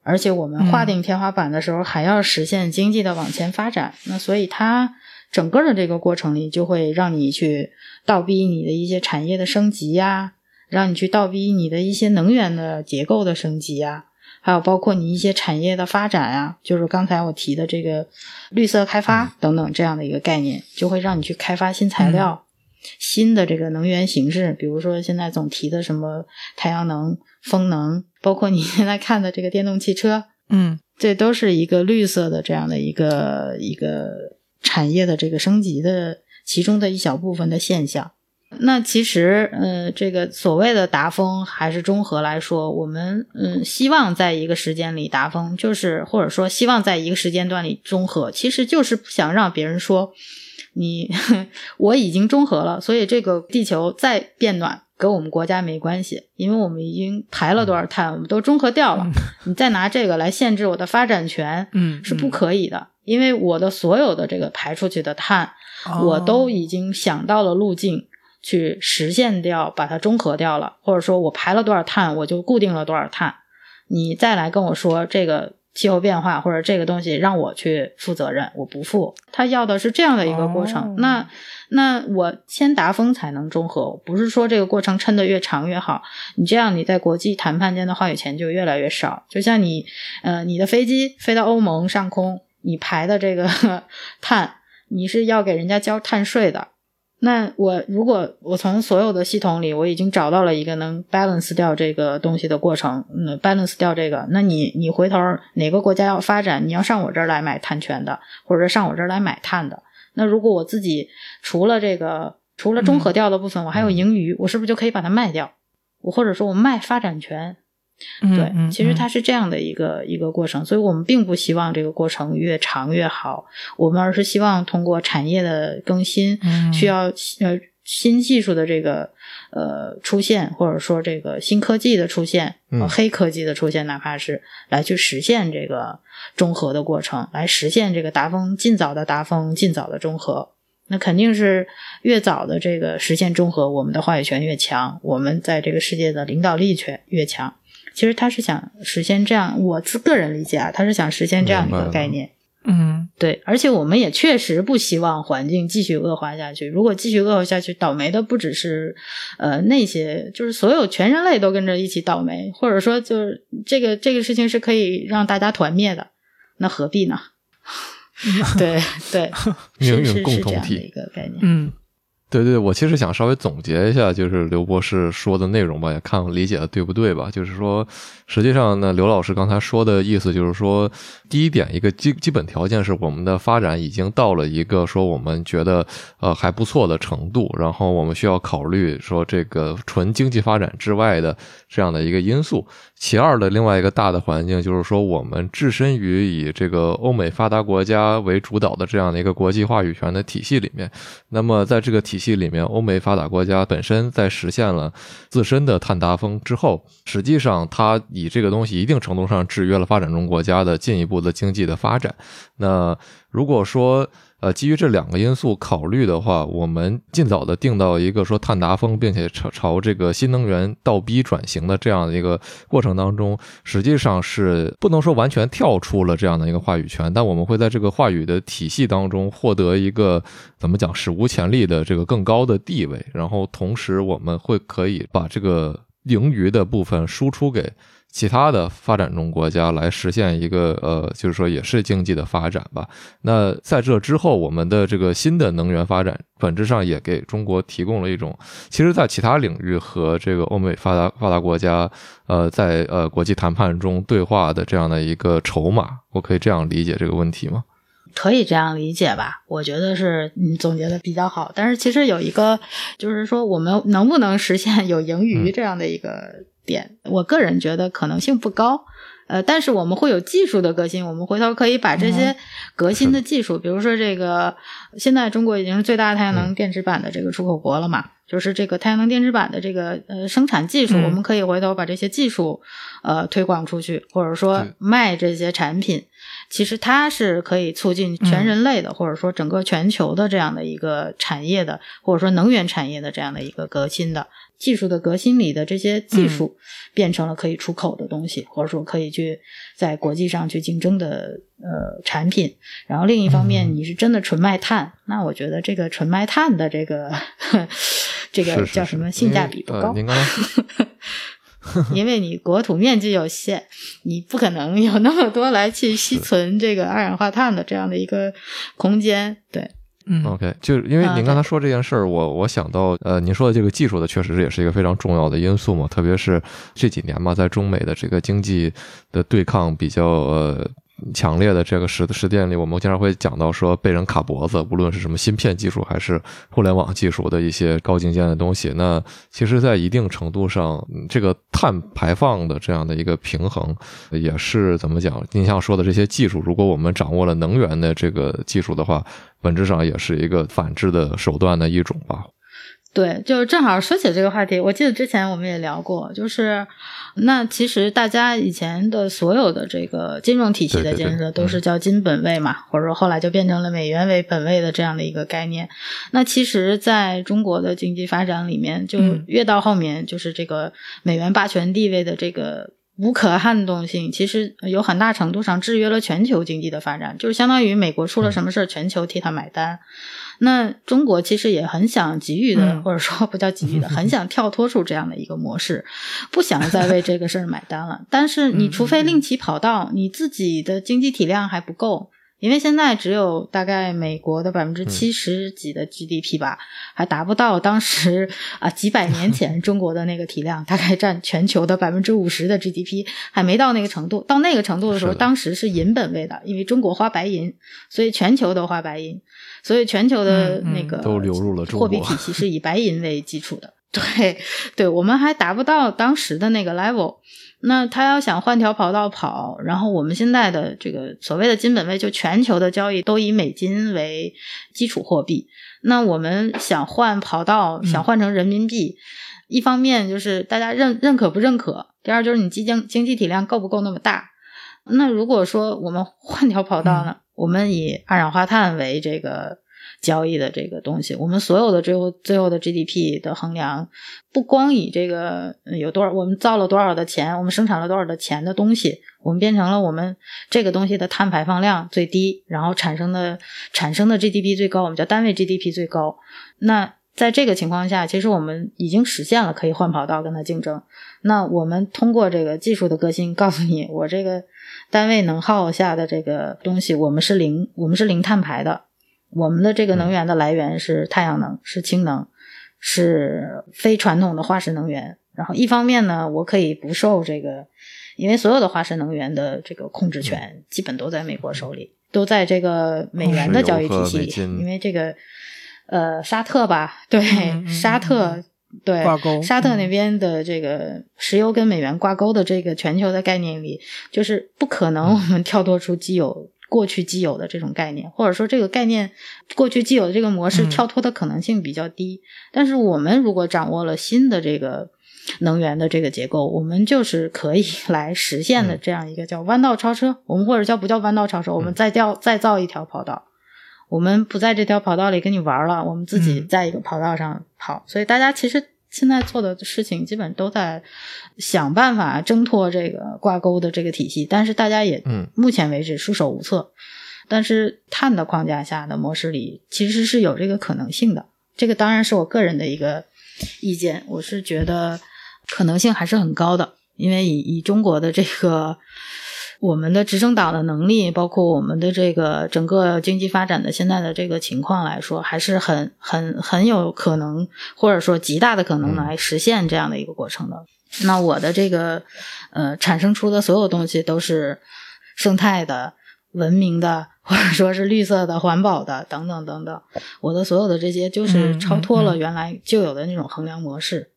而且我们划定天花板的时候还要实现经济的往前发展。那所以它整个的这个过程里，就会让你去倒逼你的一些产业的升级呀，让你去倒逼你的一些能源的结构的升级呀。还有包括你一些产业的发展啊，就是刚才我提的这个绿色开发等等这样的一个概念，就会让你去开发新材料、新的这个能源形式，比如说现在总提的什么太阳能、风能，包括你现在看的这个电动汽车，嗯，这都是一个绿色的这样的一个一个产业的这个升级的其中的一小部分的现象。那其实，呃，这个所谓的达峰还是中和来说，我们嗯希望在一个时间里达峰，就是或者说希望在一个时间段里中和，其实就是不想让别人说你 (laughs) 我已经中和了，所以这个地球再变暖跟我们国家没关系，因为我们已经排了多少碳，我们都中和掉了，(laughs) 你再拿这个来限制我的发展权，嗯，是不可以的，因为我的所有的这个排出去的碳，我都已经想到了路径。去实现掉，把它中和掉了，或者说我排了多少碳，我就固定了多少碳。你再来跟我说这个气候变化或者这个东西让我去负责任，我不负。他要的是这样的一个过程。那那我先达峰才能中和，不是说这个过程抻得越长越好。你这样你在国际谈判间的话语权就越来越少。就像你呃，你的飞机飞到欧盟上空，你排的这个 (laughs) 碳，你是要给人家交碳税的。那我如果我从所有的系统里，我已经找到了一个能 balance 掉这个东西的过程，嗯，balance 掉这个，那你你回头哪个国家要发展，你要上我这儿来买碳权的，或者上我这儿来买碳的，那如果我自己除了这个除了中和掉的部分，我还有盈余，我是不是就可以把它卖掉？我或者说我卖发展权？对，其实它是这样的一个一个过程，所以我们并不希望这个过程越长越好，我们而是希望通过产业的更新，需要呃新技术的这个呃出现，或者说这个新科技的出现，黑科技的出现，哪怕是来去实现这个中和的过程，来实现这个达峰尽早的达峰，尽早的中和，那肯定是越早的这个实现中和，我们的话语权越强，我们在这个世界的领导力却越强。其实他是想实现这样，我自个人理解啊，他是想实现这样一个概念。嗯，对，而且我们也确实不希望环境继续恶化下去。如果继续恶化下去，倒霉的不只是呃那些，就是所有全人类都跟着一起倒霉，或者说就是这个这个事情是可以让大家团灭的，那何必呢？对 (laughs) 对，命运 (laughs) 共同体一个概念。嗯。对对，我其实想稍微总结一下，就是刘博士说的内容吧，也看我理解的对不对吧？就是说，实际上呢，刘老师刚才说的意思就是说，第一点，一个基基本条件是我们的发展已经到了一个说我们觉得呃还不错的程度，然后我们需要考虑说这个纯经济发展之外的这样的一个因素。其二的另外一个大的环境就是说，我们置身于以这个欧美发达国家为主导的这样的一个国际话语权的体系里面。那么在这个体系里面，欧美发达国家本身在实现了自身的碳达峰之后，实际上它以这个东西一定程度上制约了发展中国家的进一步的经济的发展。那如果说，呃，基于这两个因素考虑的话，我们尽早的定到一个说碳达峰，并且朝朝这个新能源倒逼转型的这样的一个过程当中，实际上是不能说完全跳出了这样的一个话语权，但我们会在这个话语的体系当中获得一个怎么讲史无前例的这个更高的地位，然后同时我们会可以把这个盈余的部分输出给。其他的发展中国家来实现一个呃，就是说也是经济的发展吧。那在这之后，我们的这个新的能源发展，本质上也给中国提供了一种，其实，在其他领域和这个欧美发达发达国家，呃，在呃国际谈判中对话的这样的一个筹码。我可以这样理解这个问题吗？可以这样理解吧？我觉得是你总结的比较好。但是其实有一个，就是说我们能不能实现有盈余这样的一个。点，我个人觉得可能性不高，呃，但是我们会有技术的革新，我们回头可以把这些革新的技术，比如说这个，现在中国已经是最大的太阳能电池板的这个出口国了嘛，就是这个太阳能电池板的这个呃生产技术，我们可以回头把这些技术呃推广出去，或者说卖这些产品，其实它是可以促进全人类的，或者说整个全球的这样的一个产业的，或者说能源产业的这样的一个革新的。技术的革新里的这些技术变成了可以出口的东西，或者说可以去在国际上去竞争的呃产品。然后另一方面，你是真的纯卖碳，那我觉得这个纯卖碳的这个 (laughs) 这个叫什么性价比不高。您刚刚，(laughs) (laughs) 因为你国土面积有限，你不可能有那么多来去吸存这个二氧化碳的这样的一个空间，对。嗯，OK，就是因为您刚才说这件事儿，我我想到，呃，您说的这个技术的，确实也是一个非常重要的因素嘛，特别是这几年嘛，在中美的这个经济的对抗比较呃。强烈的这个实实践里，我们经常会讲到说被人卡脖子，无论是什么芯片技术还是互联网技术的一些高精尖的东西。那其实，在一定程度上，这个碳排放的这样的一个平衡，也是怎么讲？您像说的这些技术，如果我们掌握了能源的这个技术的话，本质上也是一个反制的手段的一种吧。对，就是正好说起这个话题，我记得之前我们也聊过，就是那其实大家以前的所有的这个金融体系的建设都是叫金本位嘛，或者说后来就变成了美元为本位的这样的一个概念。那其实在中国的经济发展里面，就越到后面，就是这个美元霸权地位的这个无可撼动性，其实有很大程度上制约了全球经济的发展，就是相当于美国出了什么事儿，全球替他买单。那中国其实也很想给予的，或者说不叫给予的，(laughs) 很想跳脱出这样的一个模式，不想再为这个事儿买单了。但是你除非另起跑道，你自己的经济体量还不够，因为现在只有大概美国的百分之七十几的 GDP 吧，还达不到当时啊几百年前 (laughs) 中国的那个体量，大概占全球的百分之五十的 GDP，还没到那个程度。到那个程度的时候，当时是银本位的，因为中国花白银，所以全球都花白银。所以全球的那个都流入了货币体系是以白银为基础的，对，对我们还达不到当时的那个 level。那他要想换条跑道跑，然后我们现在的这个所谓的金本位，就全球的交易都以美金为基础货币。那我们想换跑道，想换成人民币，一方面就是大家认认可不认可，第二就是你经济经济体量够不够那么大。那如果说我们换条跑道呢？我们以二氧化碳为这个交易的这个东西，我们所有的最后最后的 GDP 的衡量，不光以这个有多少，我们造了多少的钱，我们生产了多少的钱的东西，我们变成了我们这个东西的碳排放量最低，然后产生的产生的 GDP 最高，我们叫单位 GDP 最高。那在这个情况下，其实我们已经实现了可以换跑道跟它竞争。那我们通过这个技术的革新，告诉你我这个。单位能耗下的这个东西，我们是零，我们是零碳排的。我们的这个能源的来源是太阳能，是氢能，是非传统的化石能源。然后一方面呢，我可以不受这个，因为所有的化石能源的这个控制权基本都在美国手里，都在这个美元的交易体系。因为这个，呃，沙特吧，(laughs) 对，沙特。对，沙特那边的这个石油跟美元挂钩的这个全球的概念里，就是不可能我们跳脱出既有过去既有的这种概念，或者说这个概念过去既有的这个模式跳脱的可能性比较低。但是我们如果掌握了新的这个能源的这个结构，我们就是可以 (laughs) 来实现的这样一个叫弯道超车。我们或者叫不叫弯道超车？我们再调再造一条跑道。我们不在这条跑道里跟你玩了，我们自己在一个跑道上跑。所以大家其实现在做的事情，基本都在想办法挣脱这个挂钩的这个体系。但是大家也，嗯，目前为止束手无策。但是碳的框架下的模式里，其实是有这个可能性的。这个当然是我个人的一个意见，我是觉得可能性还是很高的，因为以以中国的这个。我们的执政党的能力，包括我们的这个整个经济发展的现在的这个情况来说，还是很很很有可能，或者说极大的可能来实现这样的一个过程的。那我的这个呃产生出的所有东西都是生态的、文明的，或者说是绿色的、环保的等等等等。我的所有的这些就是超脱了原来就有的那种衡量模式。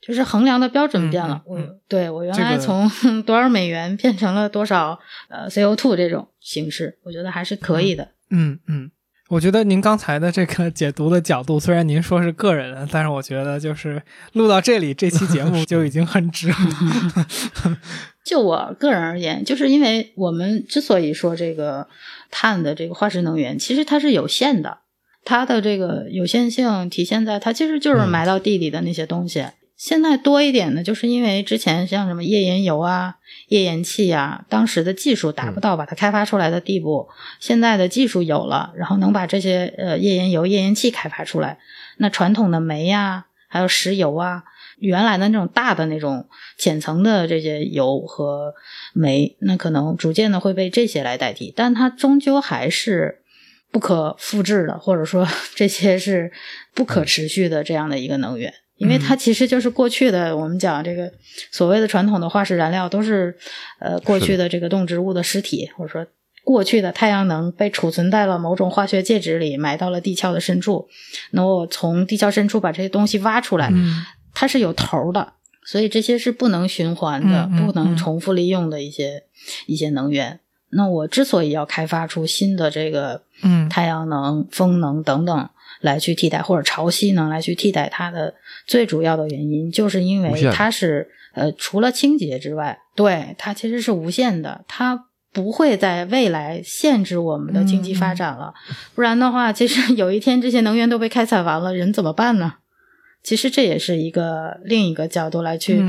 就是衡量的标准变了。嗯嗯嗯我对我原来从 (laughs) 多少美元变成了多少呃 CO2 这种形式，我觉得还是可以的。嗯嗯，我觉得您刚才的这个解读的角度，虽然您说是个人的，但是我觉得就是录到这里，这期节目就已经很值了。(laughs) (laughs) 就我个人而言，就是因为我们之所以说这个碳的这个化石能源，其实它是有限的，它的这个有限性体现在它其实就是嗯埋到地里的那些东西。现在多一点呢，就是因为之前像什么页岩油啊、页岩气啊，当时的技术达不到把它开发出来的地步，现在的技术有了，然后能把这些呃页岩油、页岩气开发出来。那传统的煤呀、还有石油啊，原来的那种大的那种浅层的这些油和煤，那可能逐渐的会被这些来代替，但它终究还是不可复制的，或者说 (laughs) 这些是不可持续的这样的一个能源。因为它其实就是过去的，我们讲这个所谓的传统的化石燃料，都是呃过去的这个动植物的尸体，或者说过去的太阳能被储存在了某种化学介质里，埋到了地壳的深处。那我从地壳深处把这些东西挖出来，嗯它是有头儿的，所以这些是不能循环的、不能重复利用的一些一些能源。那我之所以要开发出新的这个嗯太阳能、风能等等来去替代，或者潮汐能来去替代它的最主要的原因，就是因为它是呃除了清洁之外，对它其实是无限的，它不会在未来限制我们的经济发展了。不然的话，其实有一天这些能源都被开采完了，人怎么办呢？其实这也是一个另一个角度来去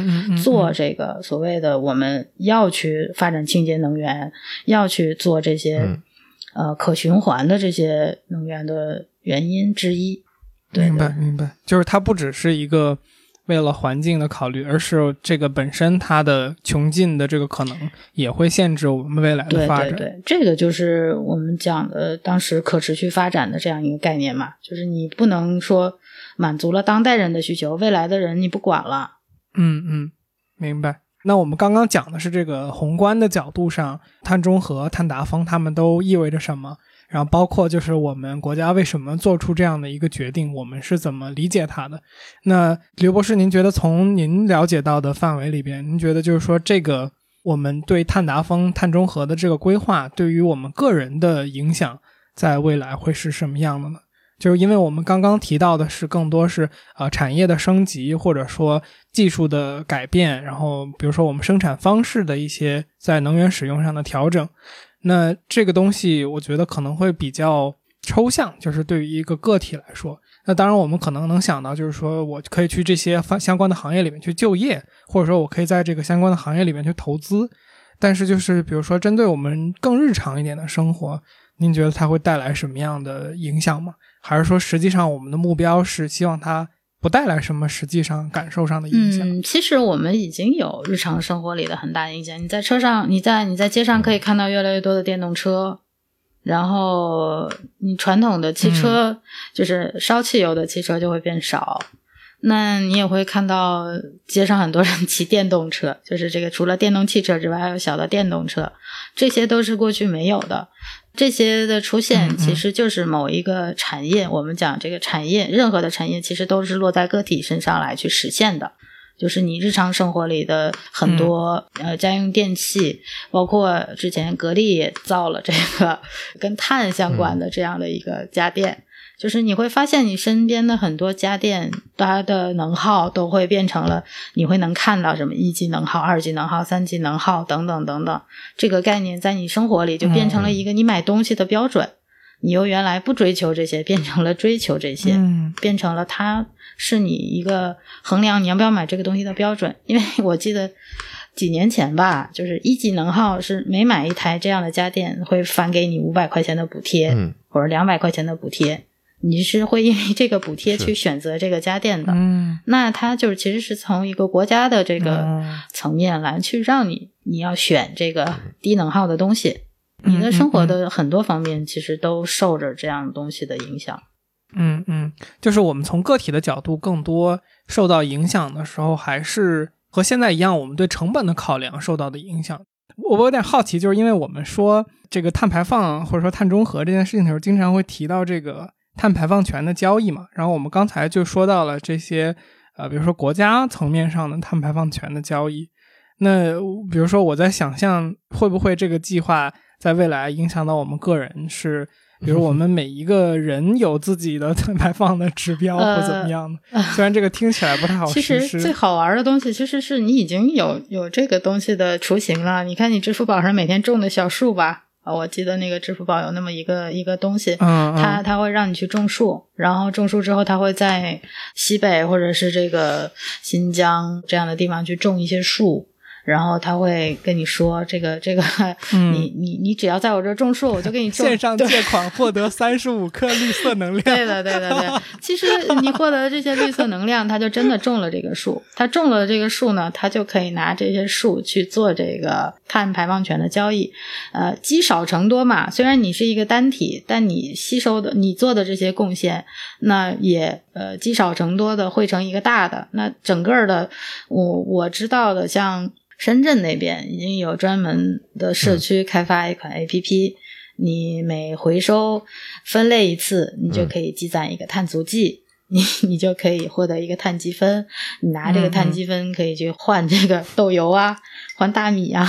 做这个所谓的我们要去发展清洁能源，要去做这些、嗯呃可循环的这些能源的原因之一。对明白明白，就是它不只是一个为了环境的考虑，而是这个本身它的穷尽的这个可能也会限制我们未来的发展。对对，这个就是我们讲的当时可持续发展的这样一个概念嘛，就是你不能说满足了当代人的需求，未来的人你不管了。嗯嗯，明白。那我们刚刚讲的是这个宏观的角度上，碳中和、碳达峰，它们都意味着什么？然后包括就是我们国家为什么做出这样的一个决定，我们是怎么理解它的？那刘博士，您觉得从您了解到的范围里边，您觉得就是说这个我们对碳达峰、碳中和的这个规划，对于我们个人的影响，在未来会是什么样的呢？就是因为我们刚刚提到的是更多是呃产业的升级，或者说技术的改变，然后比如说我们生产方式的一些在能源使用上的调整。那这个东西我觉得可能会比较抽象，就是对于一个个体来说。那当然我们可能能想到，就是说我可以去这些方相关的行业里面去就业，或者说我可以在这个相关的行业里面去投资。但是就是比如说针对我们更日常一点的生活，您觉得它会带来什么样的影响吗？还是说实际上我们的目标是希望它不带来什么实际上感受上的影响？嗯，其实我们已经有日常生活里的很大影响。你在车上，你在你在街上可以看到越来越多的电动车，然后你传统的汽车、就是烧汽油的汽车就会变少。那你也会看到街上很多人骑电动车，(laughs) 就是这个除了电动汽车之外，还有小的电动车，这些都是过去没有的。这些的出嗯现嗯其实就是某一个产业，我们讲这个产业，任何的产业其实都是落在个体身上来去实现的。就是你日常生活里的很多、呃家用电器，包括之前格力也造了这个跟碳相关的这样的一个家电，就是你会发现你身边的很多家电，它的能耗都会变成了你会能看到什么一级能耗、二级能耗、三级能耗等等等等，这个概念在你生活里就变成了一个你买东西的标准。你由原来不追求这些，变成了追求这些。嗯变成了它是你一个衡量你要不要买这个东西的标准。因为 (laughs) 我记得几年前吧，就是一级能耗是每买一台这样的家电会返给你五百块钱的补贴，嗯或者两百块钱的补贴，你是会因为这个补贴去选择这个家电的。嗯那它就是其实是从一个国家的这个嗯层面来去让你你要选这个低能耗的东西。你的嗯生活嗯的很多方面其实都受着这样东西的影响。嗯嗯，就是我们从个体的角度更多受到影响的时候，还是和现在一样，我们对成本的考量受到的影响。我我有点好奇，就是因为我们说这个碳排放或者说碳中和这件事情的时候，经常会提到这个碳排放权的交易嘛。然后我们刚才就说到了这些呃，比如说国家层面上的碳排放权的交易。那比如说我在想象，会不会这个计划在未来影响到我们个人是？比如我们每一个人有自己的碳排放的指标 (laughs) 或怎么样的，虽然这个听起来不太好其实最好玩的东西，其实是你已经有有这个东西的雏形了。你看你支付宝上每天种的小树吧，啊，我记得那个支付宝有那么一个一个东西，嗯，它它会让你去种树，然后种树之后，它会在西北或者是这个新疆这样的地方去种一些树。然后他会跟你说：“这个，这个，(laughs) 你你你只要在我这种树，我就给你种。”线上借款获得三十五克绿色能量。对的，对的，对。其实你获得这些绿色能量，他就真的种了这个树。他种了这个树呢，他就可以拿这些树去做这个碳排放权的交易。呃，积少成多嘛。虽然你是一个单体，但你吸收的、你做的这些贡献，那也呃积少成多的汇成一个大的。那整个的，我我知道的，像。深圳那边已经有专门的社区开发一款 A P P，你每回收分类一次，你就可以积攒一个碳足迹，你你就可以获得一个碳积分，你拿这个碳积分可以去换这个豆油啊，换大米啊，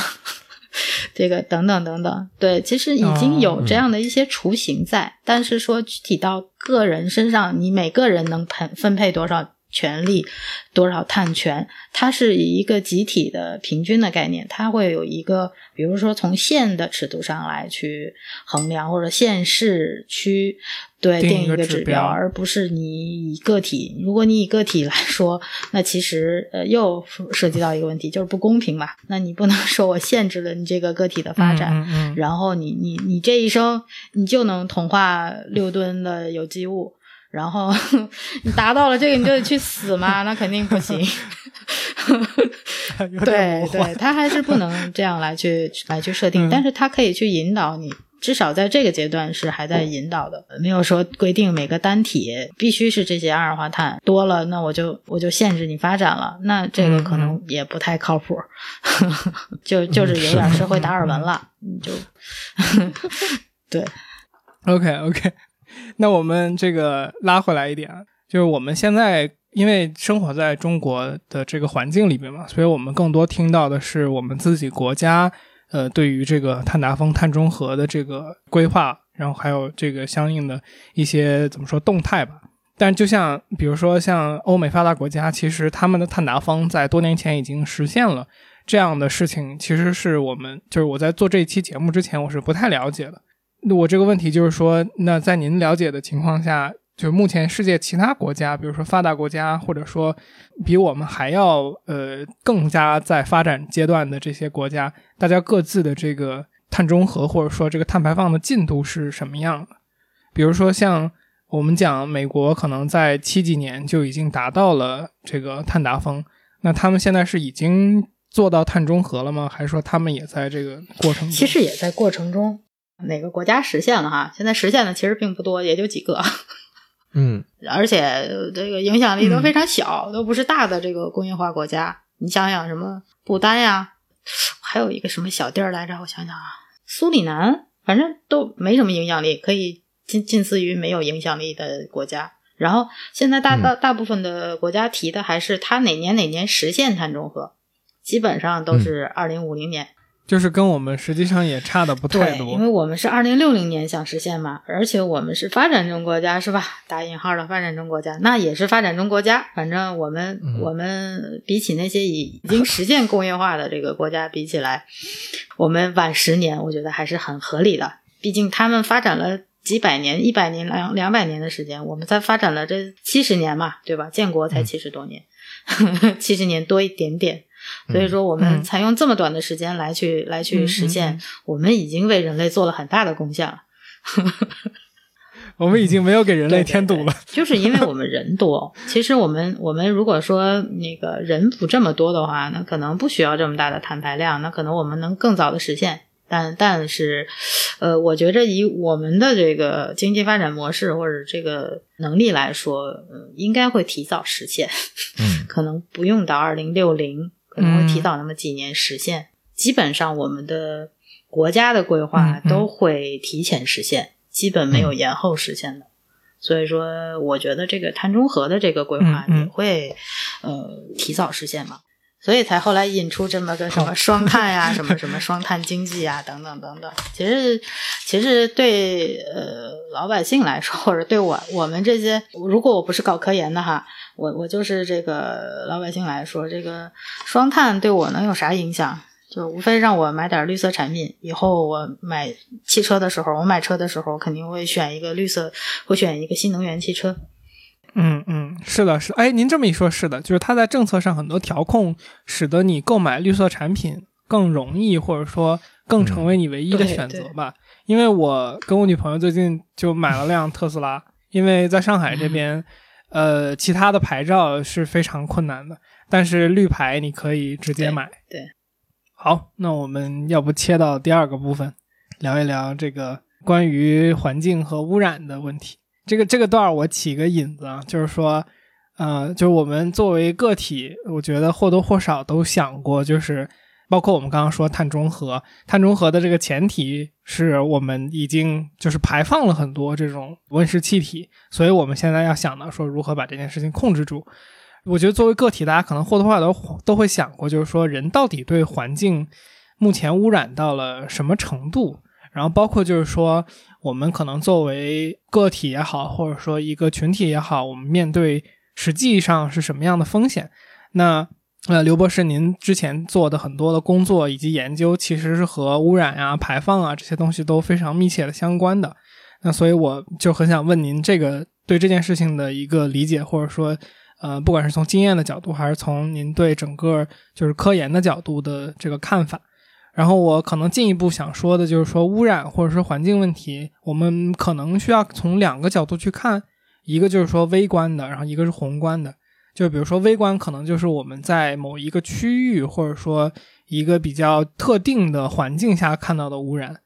(laughs) 这个等等等等。对，其实已经有这样的一些雏形在，但是说具体到个人身上，你每个人能分分配多少？权利多少碳权？它是以一个集体的平均的概念，它会有一个，比如说从县的尺度上来去衡量，或者县市区对定一个指标，而不是你以个体。如果你以个体来说，那其实呃又涉及到一个问题，就是不公平嘛。那你不能说我限制了你这个个体的发展，然后你你你这一生你就能同化六吨的有机物。然后你达到了这个，你就得去死嘛？那肯定不行。(laughs) 对对，他还是不能这样来去来去设定，但是他可以去引导你，至少在这个阶段是还在引导的，没有说规定每个单体必须是这些二氧化碳多了，那我就我就限制你发展了，那这个可能也不太靠谱，(laughs) 就就是有点社会达尔文了，你就 (laughs) 对，OK OK。(laughs) 那我们这个拉回来一点啊，就是我们现在因为生活在中国的这个环境里面嘛，所以我们更多听到的是我们自己国家呃对于这个碳达峰、碳中和的这个规划，然后还有这个相应的一些怎么说动态吧。但就像比如说像欧美发达国家，其实他们的碳达峰在多年前已经实现了这样的事情，其实是我们就是我在做这一期节目之前，我是不太了解的。那我这个问题就是说，那在您了解的情况下，就目前世界其他国家，比如说发达国家，或者说比我们还要呃更加在发展阶段的这些国家，大家各自的这个碳中和或者说这个碳排放的进度是什么样的？比如说像我们讲美国可能在七几年就已经达到了这个碳达峰，那他们现在是已经做到碳中和了吗？还是说他们也在这个过程中？其实也在过程中。哪个国家实现了哈？现在实现的其实并不多，也就几个。(laughs) 嗯，而且这个影响力都非常小，都不是大的这个工业化国家。你想想什么不丹呀，还有一个什么小地儿来着？我想想啊，苏里南，反正都没什么影响力，可以近近似于没有影响力的国家。然后现在大大大部分的国家提的还是他哪年哪年实现碳中和，基本上都是二零五零年。就是跟我们实际上也差的不太多，因为我们是二零六零年想实现嘛，而且我们是发展中国家，是吧？打引号的发展中国家，那也是发展中国家。反正我们我们比起那些已已经实现工业化的这个国家比起来，我们晚十年，我觉得还是很合理的。毕竟他们发展了几百年、一百年、两两百年的时间，我们才发展了这七十年嘛，对吧？建国才七十多年，(laughs) 七十年多一点点。所以说，我们采用这么短的时间来去来去实现，我们已经为人类做了很大的贡献了。我们已经没有给人类添堵了，(laughs) 就是因为我们人多。其实我们我们如果说那个人不这么多的话，那可能不需要这么大的碳排量，那可能我们能更早的实现。但但是，呃，我觉着以我们的这个经济发展模式或者这个能力来说，嗯，应该会提早实现。嗯，(laughs) 可能不用到二零六零。可能会提早那么几年实现，基本上我们的国家的规划都会提前实现，基本没有延后实现的。所以说，我觉得这个碳中和的这个规划也会呃提早实现嘛。所以才后来引出这么个什么双碳呀，(laughs) 什么什么双碳经济呀，等等等等。其实，其实对呃老百姓来说，或者对我我们这些，如果我不是搞科研的哈，我我就是这个老百姓来说，这个双碳对我能有啥影响？就无非让我买点绿色产品。以后我买汽车的时候，我买车的时候肯定会选一个绿色，会选一个新能源汽车。嗯嗯，是的，是哎，您这么一说，是的，就是它在政策上很多调控，使得你购买绿色产品更容易，或者说更成为你唯一的选择吧。因为我跟我女朋友最近就买了辆特斯拉，因为在上海这边，呃，其他的牌照是非常困难的，但是绿牌你可以直接买。对，好，那我们要不切到第二个部分，聊一聊这个关于环境和污染的问题。这个这个段儿我起个引子啊，就是说，呃，就是我们作为个体，我觉得或多或少都想过，就是包括我们刚刚说碳中和，碳中和的这个前提是我们已经就是排放了很多这种温室气体，所以我们现在要想到说如何把这件事情控制住。我觉得作为个体，大家可能或多或少都都会想过，就是说人到底对环境目前污染到了什么程度，然后包括就是说。我们可能作为个体也好，或者说一个群体也好，我们面对实际上是什么样的风险？那呃，刘博士，您之前做的很多的工作以及研究，其实是和污染啊、排放啊这些东西都非常密切的相关的。那所以我就很想问您，这个对这件事情的一个理解，或者说呃，不管是从经验的角度，还是从您对整个就是科研的角度的这个看法。然后我可能进一步想说的就是说污染或者是环境问题，我们可能需要从两个角度去看，一个就是说微观的，然后一个是宏观的。就比如说微观，可能就是我们在某一个区域或者说一个比较特定的环境下看到的污染。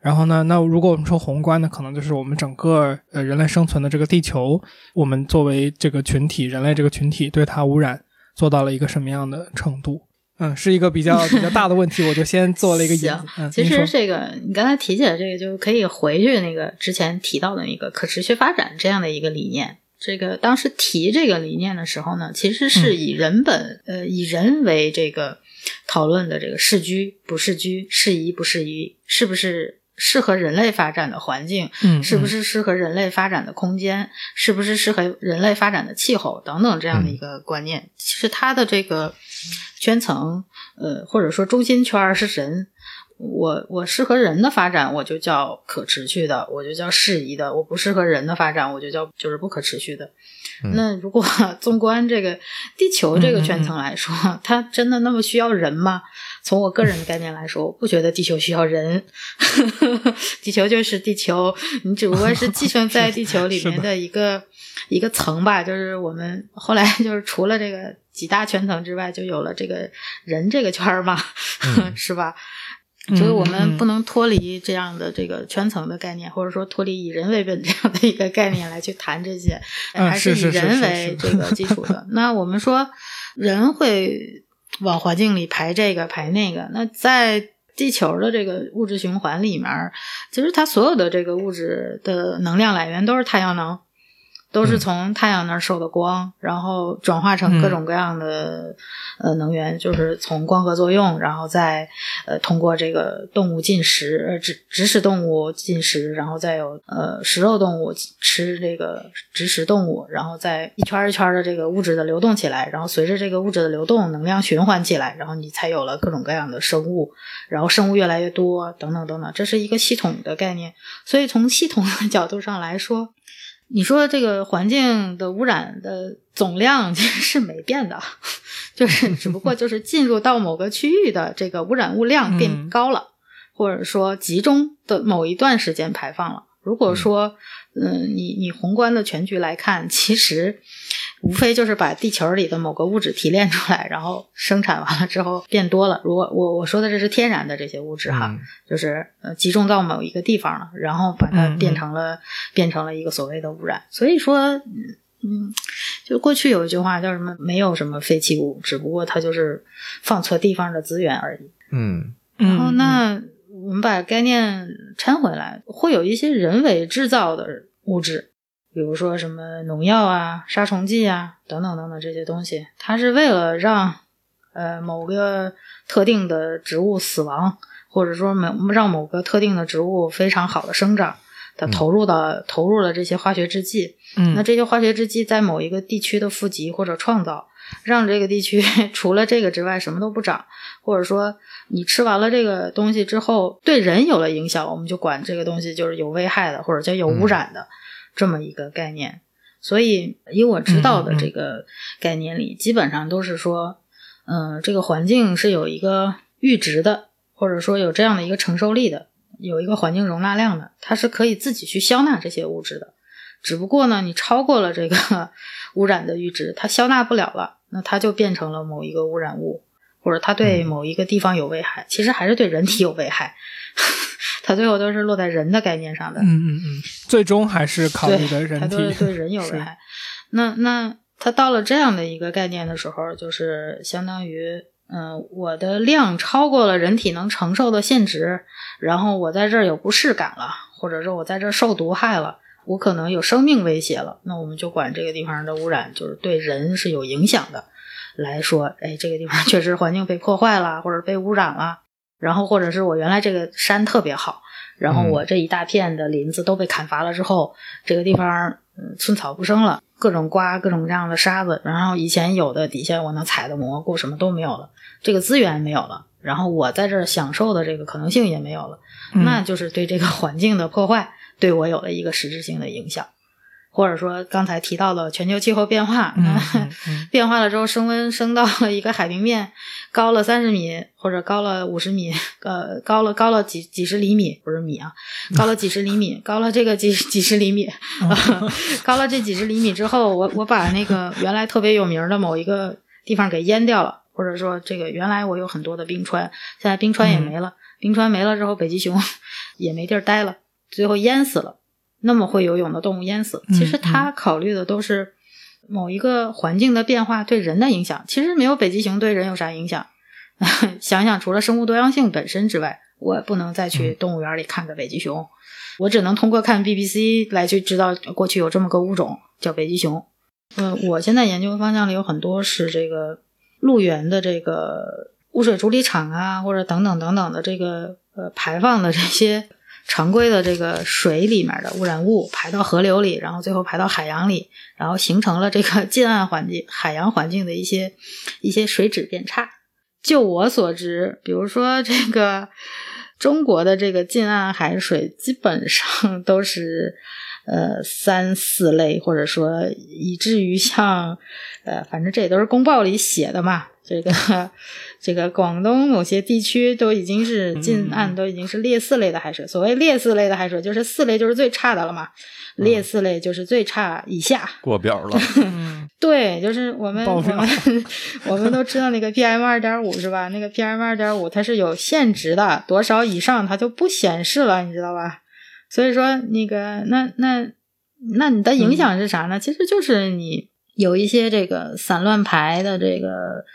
然后呢，那如果我们说宏观的，可能就是我们整个呃人类生存的这个地球，我们作为这个群体，人类这个群体对它污染做到了一个什么样的程度。嗯，是一个比较比较大的问题，我就先做了一个引子。其实这个你刚才提起来这个，就可以回去那个之前提到的那个可持续发展这样的一个理念。这个当时提这个理念的时候呢，其实是以人本呃以人为这个讨论的这个适居不适居、适宜不适宜，是不是？适合人类发展的环境，嗯，是不是适合人类发展的空间？是不是适合人类发展的气候等等这样的一个观念？其实它的这个圈层，呃，或者说中心圈是人。我我适合人的发展，我就叫可持续的，我就叫适宜的；我不适合人的发展，我就叫就是不可持续的。那如果 (laughs) 纵观这个地球这个圈层来说，它真的那么需要人吗？从我个人的概念来说，我不觉得地球需要人，(laughs) 地球就是地球，你只不过是寄生在地球里 (laughs) 面的一个一个层吧。就是我们后来就是除了这个几大圈层之外，就有了这个人这个圈儿嘛，(laughs) 是吧？所以我们不能脱离这样的这个圈层的概念，或者说脱离以人为本这样的一个概念来去谈这些，还是以人为这个基础的。那我们说人会。往环境里排这个排那个，那在地球的这个物质循环里面，其实它所有的这个物质的能量来源都是太阳能。都是从太阳那儿受的光，然后转化成各种各样的呃能源，就是从光合作用，然后再呃通过这个动物进食，呃植植食动物进食，然后再有呃食肉动物吃这个植食动物，然后再一圈一圈的这个物质的流动起来，然后随着这个物质的流动，能量循环起来，然后你才有了各种各样的生物，然后生物越来越多，等等等等，这是一个系统的概念。所以从系统的角度上来说。你说这个环境的污染的总量其实是没变的，就是只不过就是进入到某个区域的这个污染物量变高了，或者说集中的某一段时间排放了。如果说，嗯，你你宏观的全局来看，其实。无非就是把地球里的某个物质提炼出来，然后生产完了之后变多了。如果我我说的这是天然的这些物质哈，就是呃集中到某一个地方了，然后把它变成了变成了一个所谓的污染。所以说，嗯，就过去有一句话叫什么？没有什么废弃物，只不过它就是放错地方的资源而已。嗯，然后那我们把概念掺回来，会有一些人为制造的物质。比如说什么农药啊、杀虫剂啊等等等等这些东西，它是为了让呃某个特定的植物死亡，或者说某让某个特定的植物非常好的生长，它投入到投入了这些化学制剂。嗯，那这些化学制剂在某一个地区的富集或者创造，让这个地区 (laughs) 除了这个之外什么都不长，或者说你吃完了这个东西之后对人有了影响，我们就管这个东西就是有危害的，或者叫有污染的。这么一个概念，所以以我知道的这个概念里，基本上都是说，嗯，这个环境是有一个阈值的，或者说有这样的一个承受力的，有一个环境容纳量的，它是可以自己去消纳这些物质的。只不过呢，你超过了这个 (laughs) 污染的阈值，它消纳不了了，那它就变成了某一个污染物，或者它对某一个地方有危害，其实还是对人体有危害。它最后都是落在人的概念上的，嗯嗯嗯，最终还是考虑的人体，它都是对人有危害。那那它到了这样的一个概念的时候，就是相当于，嗯，我的量超过了人体能承受的限值，然后我在这儿有不适感了，或者说我在这儿受毒害了，我可能有生命威胁了，那我们就管这个地方的污染就是对人是有影响的来说，哎，这个地方 (laughs) 确实环境被破坏了，或者被污染了。然后，或者是我原来这个山特别好，然后我这一大片的林子都被砍伐了之后，这个地方嗯寸草不生了，各种刮各种各样的沙子，然后以前有的底下我能采的蘑菇什么都没有了，这个资源没有了，然后我在这儿享受的这个可能性也没有了，那就是对这个环境的破坏对我有了一个实质性的影响。或者说刚才提到了全球气候变化，(laughs) 变化了之后升温升到了一个海平面高了三十米或者高了五十米，呃，高了高了几几十厘米，不是米啊，高了几十厘米，高了这个几几十厘米，(laughs) 高了这几十厘米之后，我我把那个原来特别有名的某一个地方给淹掉了，或者说这个原来我有很多的冰川，现在冰川也没了，冰川没了之后，北极熊 (laughs) 也没地儿待了，最后淹死了。那么会游泳的动物淹死，其实他考虑的都是某一个环境的变化对人的影响。其实没有北极熊对人有啥影响？(laughs) 想想除了生物多样性本身之外，我不能再去动物园里看个北极熊，我只能通过看 BBC 来去知道过去有这么个物种叫北极熊。嗯，我现在研究方向里有很多是这个陆源的这个污水处理厂啊，或者等等等等的这个呃排放的这些。常规的这个水里面的污染物排到河流里，然后最后排到海洋里，然后形成了这个 (laughs) 近岸环境、海洋环境的一些一些水质变差。就我所知，比如说这个中国的这个近岸海水基本上都是呃三四类，或者说以至于像呃，反正这也都是公报里写的嘛，这个。这个广东某些地区都已经是近岸，都已经是劣四类的海水。所谓劣四类的海水，就是四类就是最差的了嘛。劣四类就是最差以下，过表了。(laughs) (laughs) 对，就是我们我们 (laughs) 我们都知道那个 PM 二点五是吧？那个 PM 二点五它是有限值的，多少以上它就不显示了，你知道吧？所以说那个那那那你的影响是啥呢？其实就是你有一些这个散乱排的这个。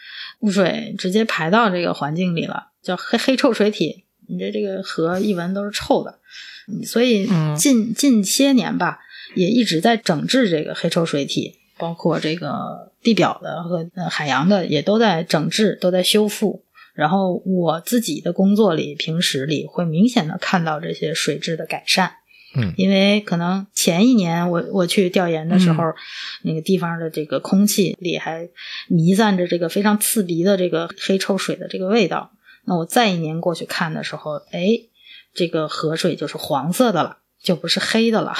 污水直接排到这个环境里了，叫黑黑臭水体。你这这个河一闻都是臭的，所以近近些年吧，也一直在整治这个黑臭水体，包括这个地表的和海洋的也都在整治，都在修复。然后我自己的工作里，平时里会明显的看到这些水质的改善。嗯，因为可能前一年我我去调研的时候，那个地方的这个空气里还弥散着这个非常刺鼻的这个黑臭水的这个味道。那我再一年过去看的时候，哎，这个河水就是黄色的了，就不是黑的了。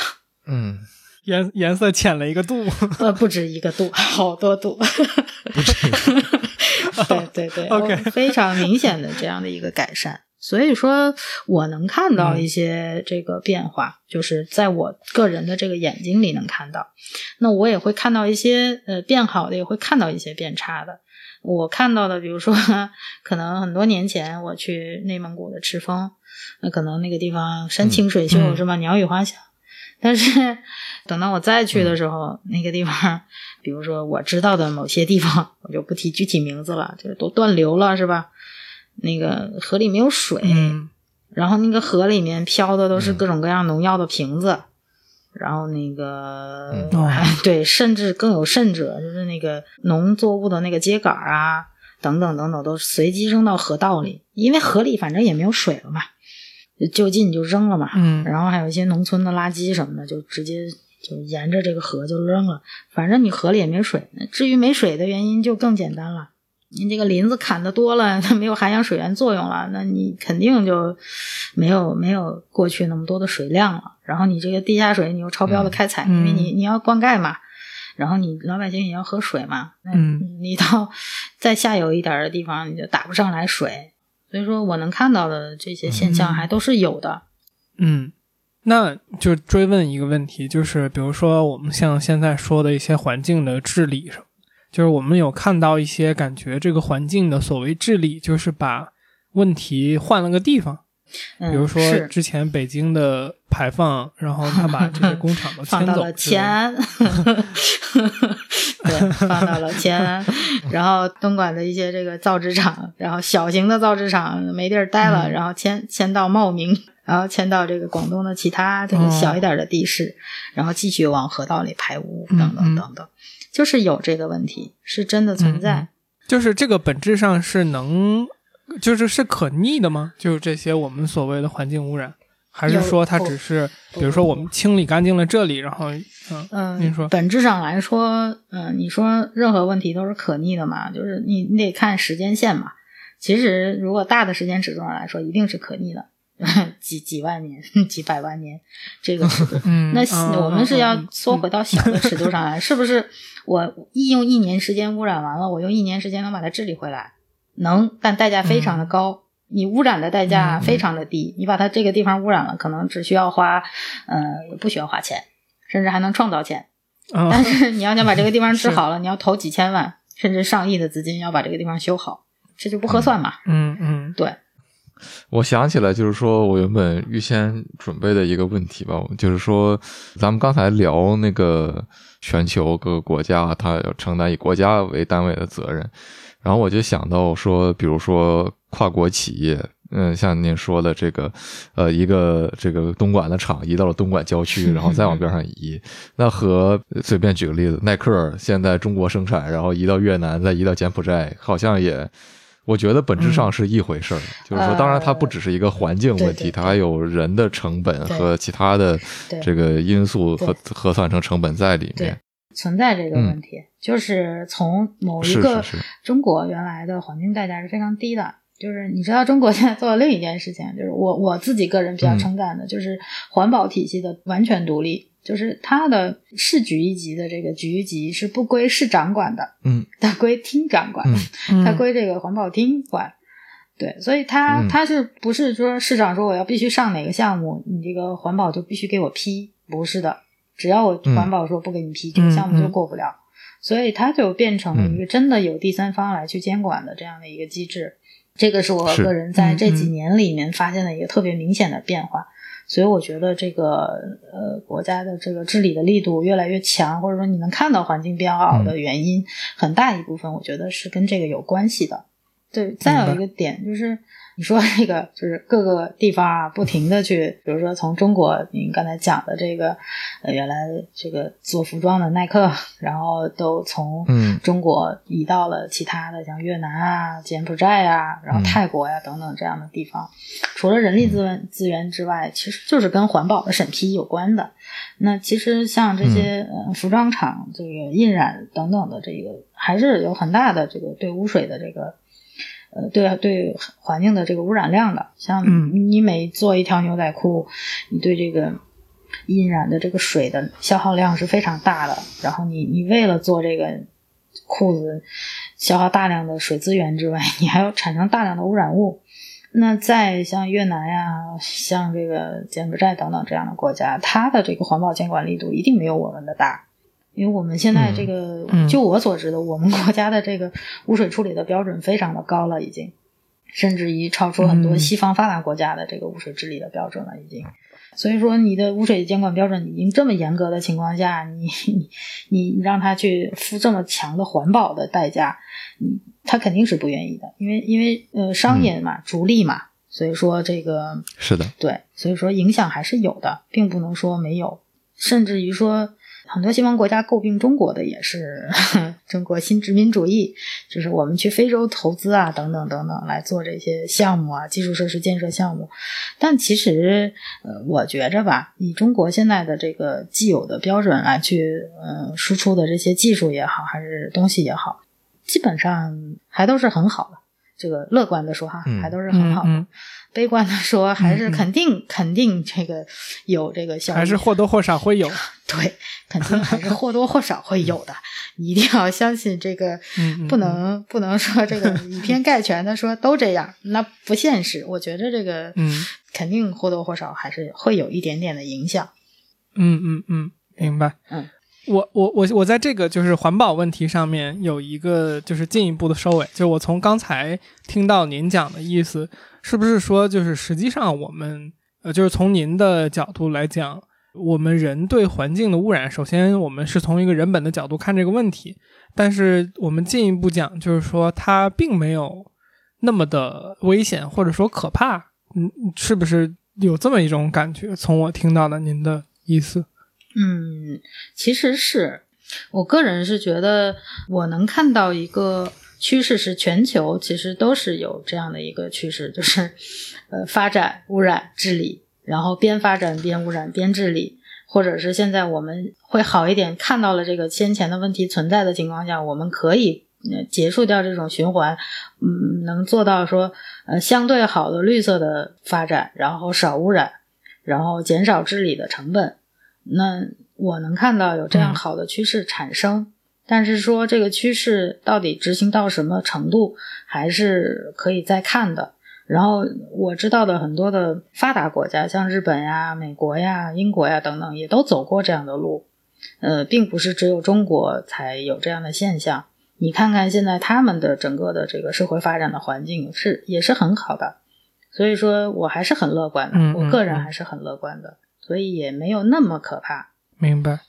嗯，颜颜色浅了一个度，(laughs) 呃，不止一个度，好多度。(laughs) 对对对，(laughs) OK，非常明显的这样的一个改善。所以说，我能看到一些这个变化，就是在我个人的这个眼睛里能看到。那我也会看到一些呃变好的，也会看到一些变差的。我看到的，比如说，可能很多年前我去内蒙古的赤峰，那可能那个地方山清水秀是吧？鸟语花香。但是等到我再去的时候，那个地方，比如说我知道的某些地方，我就不提具体名字了，就是都断流了，是吧？那个河里没有水，然后那个河里面飘的都是各种各样农药的瓶子，然后那个、(laughs) 对，甚至更有甚者，就是那个农作物的那个秸秆啊，等等等等，都随机扔到河道里，因为河里反正也没有水了嘛，就近就扔了嘛。嗯然后还有一些农村的垃圾什么的，就直接就沿着这个河就扔了。反正你河里也没水。至于没水的原因就更简单了，你这个林子砍的多了，它没有涵养水源作用了，那你肯定就没有没有过去那么多的水量了。然后你这个地下水你又超标的开采，嗯因为你你要灌溉嘛。然后你老百姓也要喝水嘛，那嗯你到再下游一点的地方，你就打不上来水，所以说我能看到的这些现象嗯还都是有的。嗯，那就追问一个问题，就是比如说我们像现在说的一些环境的治理什么，就是我们有看到一些感觉这个环境的所谓治理，就是把问题换了个地方，嗯，比如说之前北京的排放，然后他把这些工厂都 (laughs) 迁到了之类的，前，(laughs) 对，放到了前，然后东莞的一些这个造纸厂，然后小型的造纸厂没地儿待了，嗯然后迁迁到茂名，然后迁到这个广东的其他这个小一点的地市，然后继续往河道里排污，嗯等等嗯等等，就是有这个问题，是真的存在。嗯就是这个本质上是能，就是是可逆的吗？就是这些我们所谓的环境污染，还是说它只是，不比如说我们清理干净了这里，然后嗯嗯，您说本质上来说，嗯，你说任何问题都是可逆的嘛，就是你你得看时间线嘛。其实如果大的时间尺度上来说，一定是可逆的，(laughs) 几几万年、(laughs) 几百万年这个尺度。(laughs) 嗯，那嗯我们是要嗯嗯缩回到小的尺度上来，是不是？我一用一年时间污染完了，我用一年时间能把它治理回来，能，但代价非常的高。你污染的代价嗯嗯非常的低，你把它这个地方污染了，可能只需要花，呃，不需要花钱，甚至还能创造钱。嗯但是你要想把这个地方治好了，你要投几千万甚至上亿的资金要把这个地方修好，这就不合算嘛。嗯嗯对，我想起来，就是说我原本预先准备的一个问题吧，就是说咱们刚才聊那个全球各个国家，它要承担以国家为单位的责任，然后我就想到说，比如说跨国企业，嗯，像您说的这个，呃，一个这个东莞的厂移到了东莞郊区，然后再往边上移，那和随便举个例子，耐克现在中国生产，然后移到越南，再移到柬埔寨，好像也。我觉得本质上是一回事儿，就是说，当然它不只是一个环境问题，对对。对它还有人的成本和其他的这个因素核核算成成本在里面。存在这个问题，就是从某一个中国原来的环境代价是非常低的。就是你知道，中国现在做了另一件事情，就是我我自己个人比较称赞的，就是环保体系的完全独立，就是它的市局一级的这个局级是不归市长管的，嗯，(laughs) 它归厅长管，嗯嗯，(laughs) 它归这个环保厅管。对，所以它嗯它是不是说市长说我要必须上哪个项目，你这个环保就必须给我批？不是的，只要我嗯环保说不给你批，这个项目就嗯过不了。所以它就变成了嗯一个真的有第三方来去监管的这样的一个机制。这个是我个人在这嗯几年里面发现的一个特别明显的变化。所以我觉得这个呃国家的这个治理的力度越来越强，或者说你能看到环境变好嗯的原因，很大一部分我觉得是跟这个有关系的。对，再有一个点就是，你说这个就是各个地方啊，不停的去，比如说从中国，您刚才讲的这个，呃，原来这个做服装的耐克，然后都从嗯中国移到了其他的像越南啊、柬埔寨啊，然后嗯泰国呀、等等这样的地方。除了人力资源资源之外，其实就是跟环保的审批有关的。那其实像这些呃服装厂、这个印染等等的这个，还是有很大的这个对污水的这个。呃，对对，环境的这个污染量的，像嗯你每做一条牛仔裤，你对这个印染的这个水的消耗量是非常大的。然后你你为了做这个裤子，消耗大量的水资源之外，(laughs) 你还要产生大量的污染物。那在像越南呀、像这个柬埔寨等等这样的国家，它的这个环保监管力度一定没有我们的大。因为我们现在这个，嗯就我所知的，我们国家的这个污水处理的标准非常的高了，已经，甚至于超出很多嗯西方发达国家的这个污水治理的标准了，已经。所以说，你的污水监管标准已经这么严格的情况下，你你你让他去付这么强的环保的代价，你他肯定是不愿意的，因为因为呃商业嘛，逐利嘛，所以说这个是的，对，所以说影响还是有的，并不能说没有。甚至于说。很多西方国家诟病中国的也是 (laughs) 中国新殖民主义，就是我们去非洲投资啊，等等等等，来做这些项目啊，基础设施建设项目。但其实，呃，我觉着吧，以中国现在的这个既有的标准来去，嗯，输出的这些技术也好，还是东西也好，基本上还都是很好的。这个乐观的说哈，还都是很好的。悲观的说，还是肯定 (laughs) 肯定这个有这个效还是或多或少会有。(laughs) 对，肯定还是或多或少会有的。你 (laughs) 一定要相信这个，不能不能说这个以偏概全的说都这样，那不现实。我觉得这个，嗯，肯定或多或少还是会有一点点的影响。嗯嗯嗯，明白。嗯，我我我我在这个就是环保问题上面有一个就是进一步的收尾，就我从刚才听到您讲的意思。是不是说，就是实际上我们，呃，就是从您的角度来讲，我们人对环境的污染，首先我们是从一个人本的角度看这个问题，但是我们进一步讲，就是说它并没有那么的危险或者说可怕，嗯，是不是有这么一种感觉？从我听到的您的意思，嗯，其实是我个人是觉得我能看到一个。趋势是全球其实都是有这样的一个趋势，就是，呃，发展污染治理，然后边发展边污染边治理，或者是现在我们会好一点，看到了这个先前的问题存在的情况下，我们可以结束掉这种循环，嗯，能做到说呃相对好的绿色的发展，然后少污染，然后减少治理的成本，那我能看到有这样好的趋势产生。但是说这个趋势到底执行到什么程度，还是可以再看的。然后我知道的很多的发达国家，像日本呀、美国呀、英国呀等等，也都走过这样的路。呃，并不是只有中国才有这样的现象。你看看现在他们的整个的这个社会发展的环境是也是很好的，所以说我还是很乐观的。我个人还是很乐观的，所以也没有那么可怕。明白。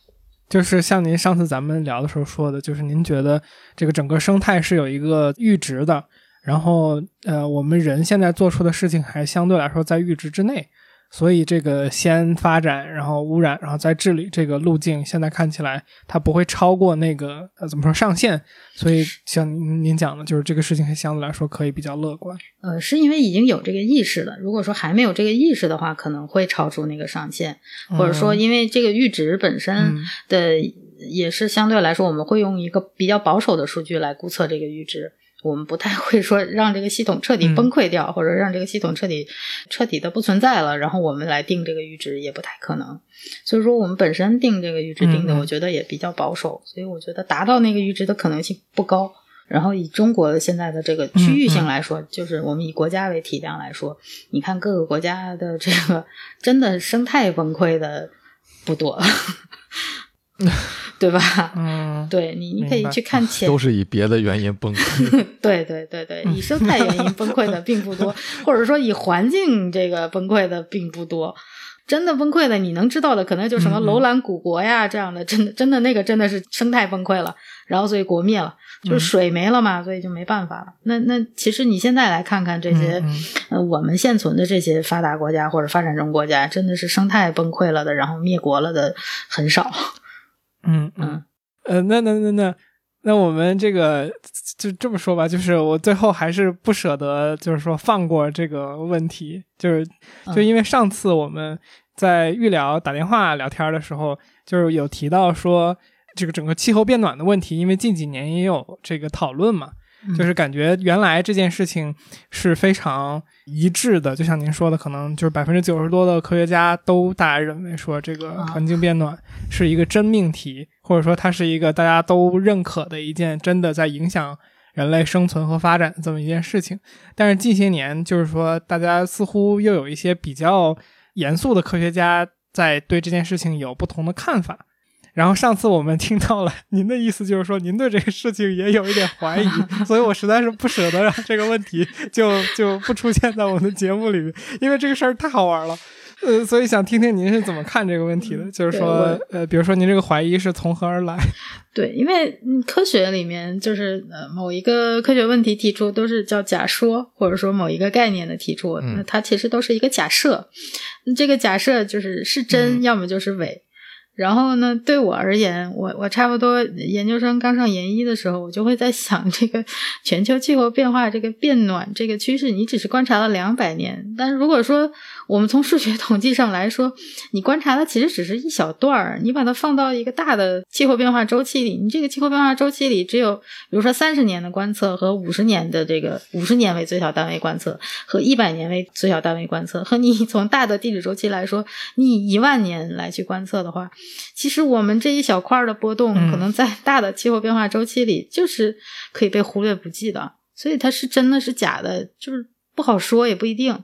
就是像您上次咱们聊的时候说的，就是您觉得这个整个生态是有一个阈值的，然后呃，我们人现在做出的事情还相对来说在阈值之内。所以这个先发展，然后污染，然后再治理这个路径，现在看起来它不会超过那个呃怎么说上限。所以像您您讲的，就是这个事情还相对来说可以比较乐观。呃，是因为已经有这个意识了。如果说还没有这个意识的话，可能会超出那个上限，或者说因为这个阈值本身的也是相对来说，我们会用一个比较保守的数据来估测这个阈值。我们不太会说让这个系统彻底崩溃掉，或者让这个系统彻底彻底的不存在了，然后我们来定这个阈值也不太可能。所以说，我们本身定这个阈值定的，我觉得也比较保守，所以我觉得达到那个阈值的可能性不高。然后以中国现在的这个区域性来说，就是我们以国家为体量来说，你看各个国家的这个真的生态崩溃的不多。(laughs) 对吧？嗯，对你，你可以去看前，都是以别的原因崩溃。(laughs) 对对对对，以生态原因崩溃的并不多，(laughs) 或者说以环境这个崩溃的并不多。真的崩溃的，你能知道的可能就什么楼兰古国呀这样的，真的真的那个真的是生态崩溃了，然后所以国灭了，就是水没了嘛，所以就没办法了。那那其实你现在来看看这些，呃，我们现存的这些发达国家或者发展中国家，真的是生态崩溃了的，然后灭国了的很少。嗯嗯，呃，那那那那那我们这个就这么说吧，就是我最后还是不舍得，就是说放过这个问题，就是就因为上次我们在预聊打电话聊天的时候，就是有提到说这个整个气候变暖的问题，因为近几年也有这个讨论嘛。就是感觉原来这件事情是非常一致的，就像您说的，可能就是百分之九十多的科学家都大家认为说这个环境变暖是一个真命题，或者说它是一个大家都认可的一件真的在影响人类生存和发展的这么一件事情。但是近些年，就是说大家似乎又有一些比较严肃的科学家在对这件事情有不同的看法。然后上次我们听到了您的意思，就是说您对这个事情也有一点怀疑，(laughs) 所以我实在是不舍得让这个问题就 (laughs) 就不出现在我们的节目里面，因为这个事儿太好玩了，呃，所以想听听您是怎么看这个问题的，就是说，呃，比如说您这个怀疑是从何而来？(laughs) 对，因为科学里面就是呃某一个科学问题提出都是叫假说，或者说某一个概念的提出，那它其实都是一个假设，这个假设就是是真，要么就是伪。然后呢，对我而言，我我差不多研究生刚上研一的时候，我就会在想，这个 (laughs) 全球气候变化这个变暖这个趋势，你只是观察了两百年，但如果说我们从数学统计上来说，你观察的其实只是一小段儿，你把它放到一个大的气候变化周期里，你这个气候变化周期里只有，比如说三十年的观测和五十年的这个五十年为最小单位观测和一百年为最小单位观测，和你 (laughs) 从大的地质周期来说，你以一万年来去观测的话。其实我们这一小块的波动，可能在大的气候变化周期里，就是可以被忽略不计的。所以它是真的是假的，就是不好说，也不一定。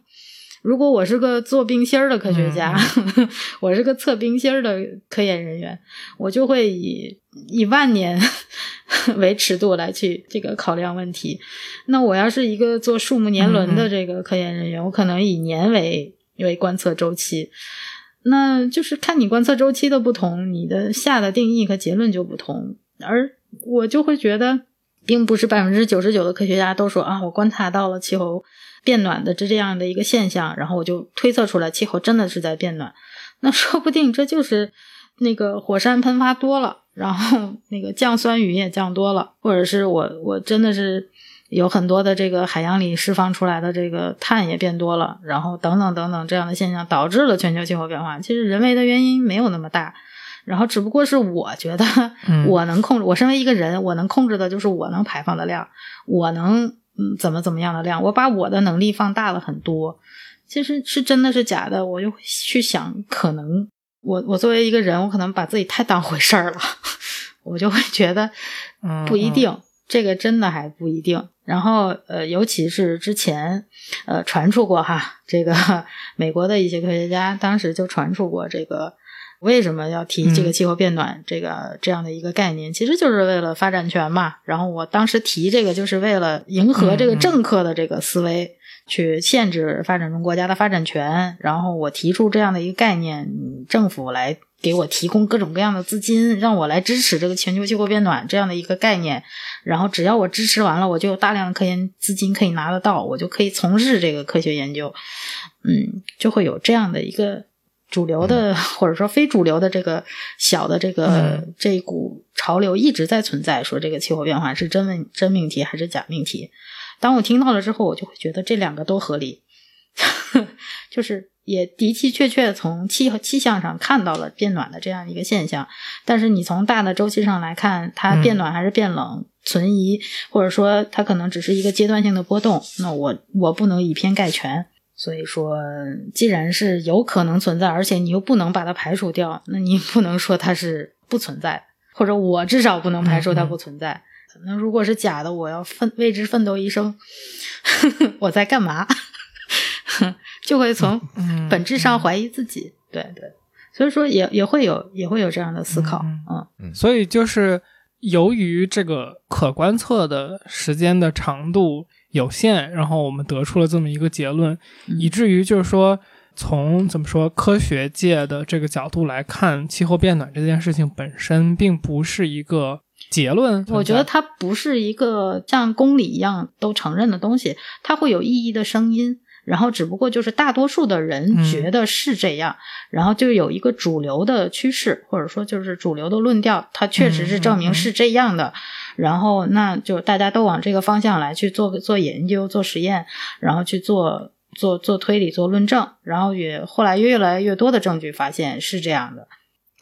如果我是个做冰芯儿的科学家，(laughs) 我是个测冰芯儿的科研人员，我就会以以万年为尺度来去这个考量问题。那我要是一个做树木年轮的这个科研人员，我可能以年为为观测周期。那就是看你观测周期的不同，你的下的定义和结论就不同。而我就会觉得，并不是百分之九十九的科学家都说啊，我观察到了气候变暖的这这样的一个现象，然后我就推测出来气候真的是在变暖。那说不定这就是那个火山喷发多了，然后 (laughs) 那个降酸雨也降多了，或者是我我真的是。有很多的这个海洋里释放出来的这个碳也变多了，然后等等等等这样的现象导致了全球气候变化。其实人为的原因没有那么大，然后只不过是我觉得 (laughs) 我能控制，我身为一个人，我能控制的就是我能排放的量，我能嗯怎么怎么样的量，我把我的能力放大了很多。其实是真的是假的，我就去想，可能我我作为一个人，我可能把自己太当回事儿了，(laughs) 我就会觉得不一定。这个真的还不一定，然后呃，尤其是之前呃传出过哈，这个 (laughs) 美国的一些科学家当时就传出过这个为什么要提这个气候变暖这个这样的一个概念，其实就是为了发展权嘛。然后我当时提这个就是为了迎合这个政客的这个思维，去限制发展中国家的发展权。然后我提出这样的一个概念，政府来。给我提供各种各样的资金，让我来支持这个全球气候变暖这样的一个概念。然后只要我支持完了，我就有大量的科研资金可以拿得到，我就可以从事这个科学研究。嗯，就会有这样的一个主流的 (laughs) 或者说非主流的这个小的这个这一股潮流一直在存在，说这个气候变化是真问真命题还是假命题。当我听到了之后，我就会觉得这两个都合理，(laughs) 就是。也的的确确从气气象上看到了变暖的这样一个现象，但是你从大的周期上来看，它变暖还是变冷，存疑，或者说它可能只是一个阶段性的波动，那我我不能以偏概全。所以说，既然是有可能存在，而且你又不能把它排除掉，那你不能说它是不存在，或者我至少不能排除它不存在。那如果是假的，我要奋为之奋斗一生，(laughs) 我在干嘛？(laughs) 就会从本质上怀疑自己，对对，所以说也也会有也会有这样的思考，嗯，所以就是由于这个可观测的时间的长度有限，然后我们得出了这么一个结论，以至于就是说从怎么说科学界的这个角度来看，气候变暖这件事情本身并不是一个结论，我觉得它不是一个像公理一样都承认的东西，它会有异议的声音。然后只不过就是大多数的人觉得是这样，然后就有一个主流的趋势，或者说就是主流的论调，它确实是证明是这样的。然后那就大家都往这个方向来去做做研究、做实验，然后去做做做推理、做论证，然后也后来越来越多的证据发现是这样的。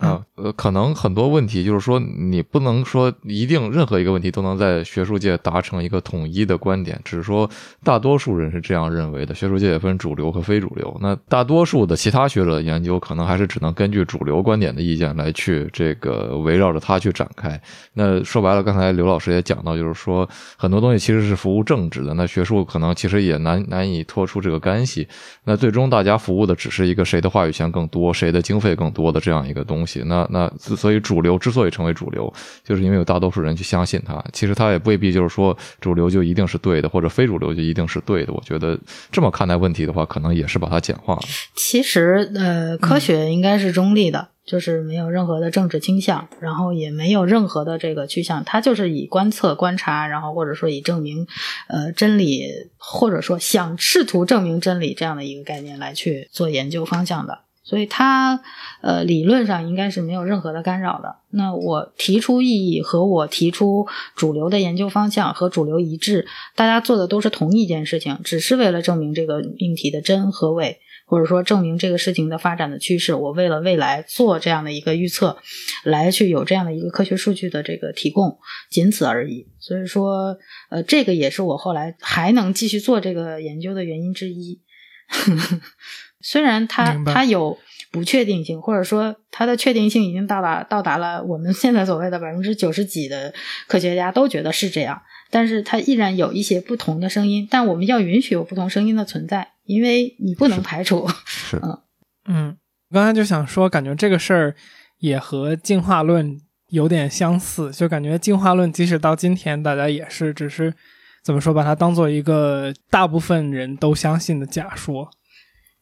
啊，呃，可能很多问题就是说，你不能说一定任何一个问题都能在学术界达成一个统一的观点，只是说大多数人是这样认为的。学术界也分主流和非主流，那大多数的其他学者的研究可能还是只能根据主流观点的意见来去这个围绕着它去展开。那说白了，刚才刘老师也讲到，就是说很多东西其实是服务政治的，那学术可能其实也难难以脱出这个干系。那最终大家服务的只是一个谁的话语权更多，谁的经费更多的这样一个东西。那那所以主流之所以成为主流，就是因为有大多数人去相信它。其实它也未必就是说主流就一定是对的，或者非主流就一定是对的。我觉得这么看待问题的话，可能也是把它简化了。其实呃，科学应该是中立的，就是没有任何的政治倾向，然后也没有任何的这个趋向。它就是以观测、观察，然后或者说以证明呃真理，或者说想试图证明真理这样的一个概念来去做研究方向的。所以它呃理论上应该是没有任何的干扰的。那我提出异议和我提出主流的研究方向和主流一致，大家做的都是同一件事情，只是为了证明这个命题的真和伪，或者说证明这个事情的发展的趋势。我为了未来做这样的一个预测，来去有这样的一个科学数据的这个提供，仅此而已。所以说，呃，这个也是我后来还能继续做这个研究的原因之一。(laughs) 虽然它它有不确定性，或者说它的确定性已经到达到达了我们现在所谓的百分之九十几的科学家都觉得是这样，但是它依然有一些不同的声音，但我们要允许有不同声音的存在，因为你不能排除。(laughs) 是嗯，嗯刚才就想说，感觉这个事儿也和进化论有点相似，就感觉进化论即使到今天，大家也是只是怎么说，把它当做一个大部分人都相信的假说。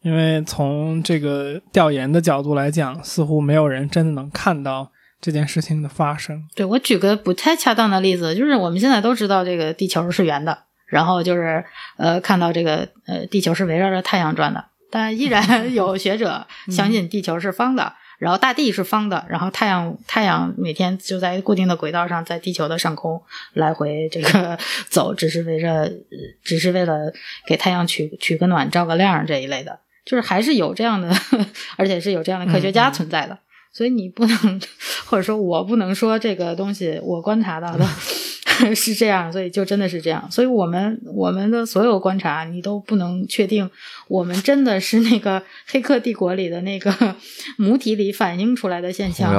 因为从这个调研的角度来讲，似乎没有人真的能看到这件事情的发生。对我举个不太恰当的例子，就是我们现在都知道这个地球是圆的，然后就是呃看到这个呃地球是围绕着太阳转的，但依然 (laughs) 有学者相信地球是方的。然后大地是方的，然后太阳太阳每天就在固定的轨道上，在地球的上空来回这个走，只是围着，呃只是为了给太阳取取个暖、照个亮这一类的，就是还是有这样的，(laughs) 而且是有这样的科学家存在的。所以你不能，或者说我不能说这个东西我观察到的 (laughs) 是这样，所以就真的是这样。所以我们我们的所有观察，你都不能确定我们真的是那个《黑客帝国》里的那个 (laughs) 母体里反映出来的现象？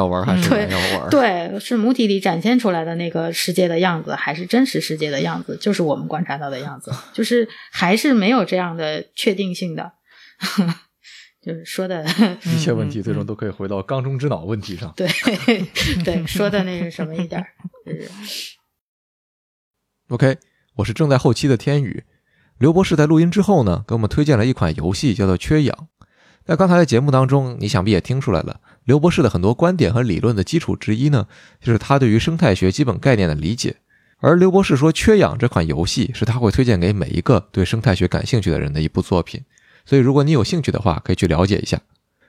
对，是母体里展现出来的那个世界的样子，还是真实世界的样子？就是我们观察到的样子，就是还是没有这样的确定性的。(laughs) 就是说的，一切问题最终都可以回到缸中之脑问题上。对对，说的那是什么一点儿，就是。OK，我是正在后期的天宇。刘博士在录音之后呢，给我们推荐了一款游戏，叫做《缺氧》。在刚才的节目当中，你想必也听出来了，刘博士的很多观点和理论的基础之一呢，就是他对于生态学基本概念的理解。而刘博士说，《缺氧》这款游戏是他会推荐给每一个对生态学感兴趣的人的一部作品。所以，如果你有兴趣的话，可以去了解一下。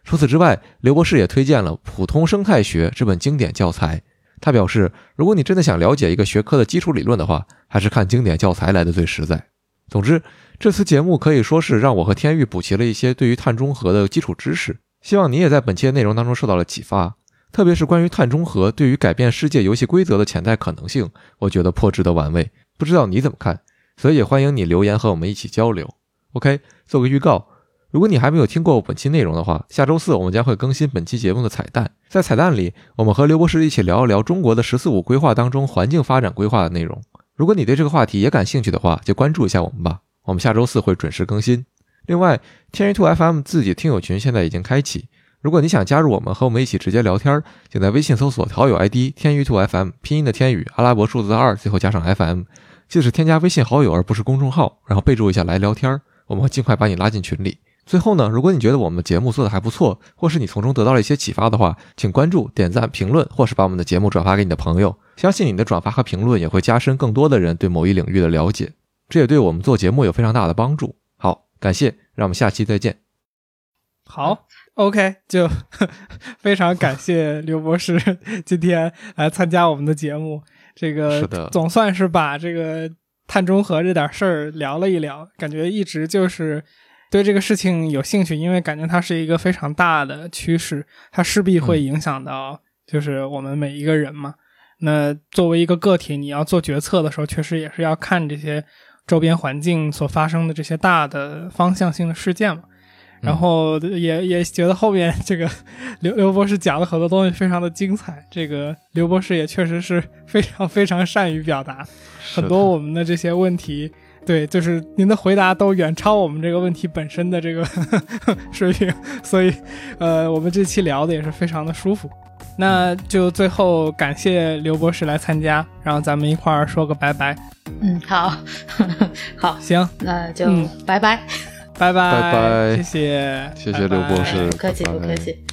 除此之外，刘博士也推荐了《普通生态学》这本经典教材。他表示，如果你真的想了解一个学科的基础理论的话，还是看经典教材来的最实在。总之，这次节目可以说是让我和天域补齐了一些对于碳中和的基础知识。希望你也在本期的内容当中受到了启发，特别是关于碳中和对于改变世界游戏规则的潜在可能性，我觉得颇值得玩味。不知道你怎么看？所以也欢迎你留言和我们一起交流。OK，做个预告。如果你还没有听过本期内容的话，下周四我们将会更新本期节目的彩蛋。在彩蛋里，我们和刘博士一起聊一聊中国的“十四五”规划当中环境发展规划的内容。如果你对这个话题也感兴趣的话，就关注一下我们吧。我们下周四会准时更新。另外，天娱兔 FM 自己听友群现在已经开启，如果你想加入我们，和我们一起直接聊天，请在微信搜索好友 ID“ 天娱兔 FM”，拼音的天宇，阿拉伯数字二，最后加上 FM，记得是添加微信好友而不是公众号，然后备注一下来聊天，我们会尽快把你拉进群里。最后呢，如果你觉得我们的节目做的还不错，或是你从中得到了一些启发的话，请关注、点赞、评论，或是把我们的节目转发给你的朋友。相信你的转发和评论也会加深更多的人对某一领域的了解，这也对我们做节目有非常大的帮助。好，感谢，让我们下期再见。好，OK，就 (laughs) 非常感谢刘博士今天来参加我们的节目。这个总算是把这个碳中和这点事儿聊了一聊，感觉一直就是对这个事情有兴趣，因为感觉它是一个非常大的趋势，它势必会影响到就是我们每一个人嘛。那作为一个个体，你要做决策的时候，确实也是要看这些周边环境所发生的这些大的方向性的事件嘛。然后也也觉得后面这个刘刘博士讲的很多东西非常的精彩，这个刘博士也确实是非常非常善于表达，很多我们的这些问题，对，就是您的回答都远超我们这个问题本身的这个 (laughs) 水平，所以呃，我们这期聊的也是非常的舒服。那就最后感谢刘博士来参加，然后咱们一块儿说个拜拜。嗯，好，(laughs) 好，行，那就嗯拜拜。拜拜，拜拜谢谢，谢谢刘博士哎不客气，拜拜不客气。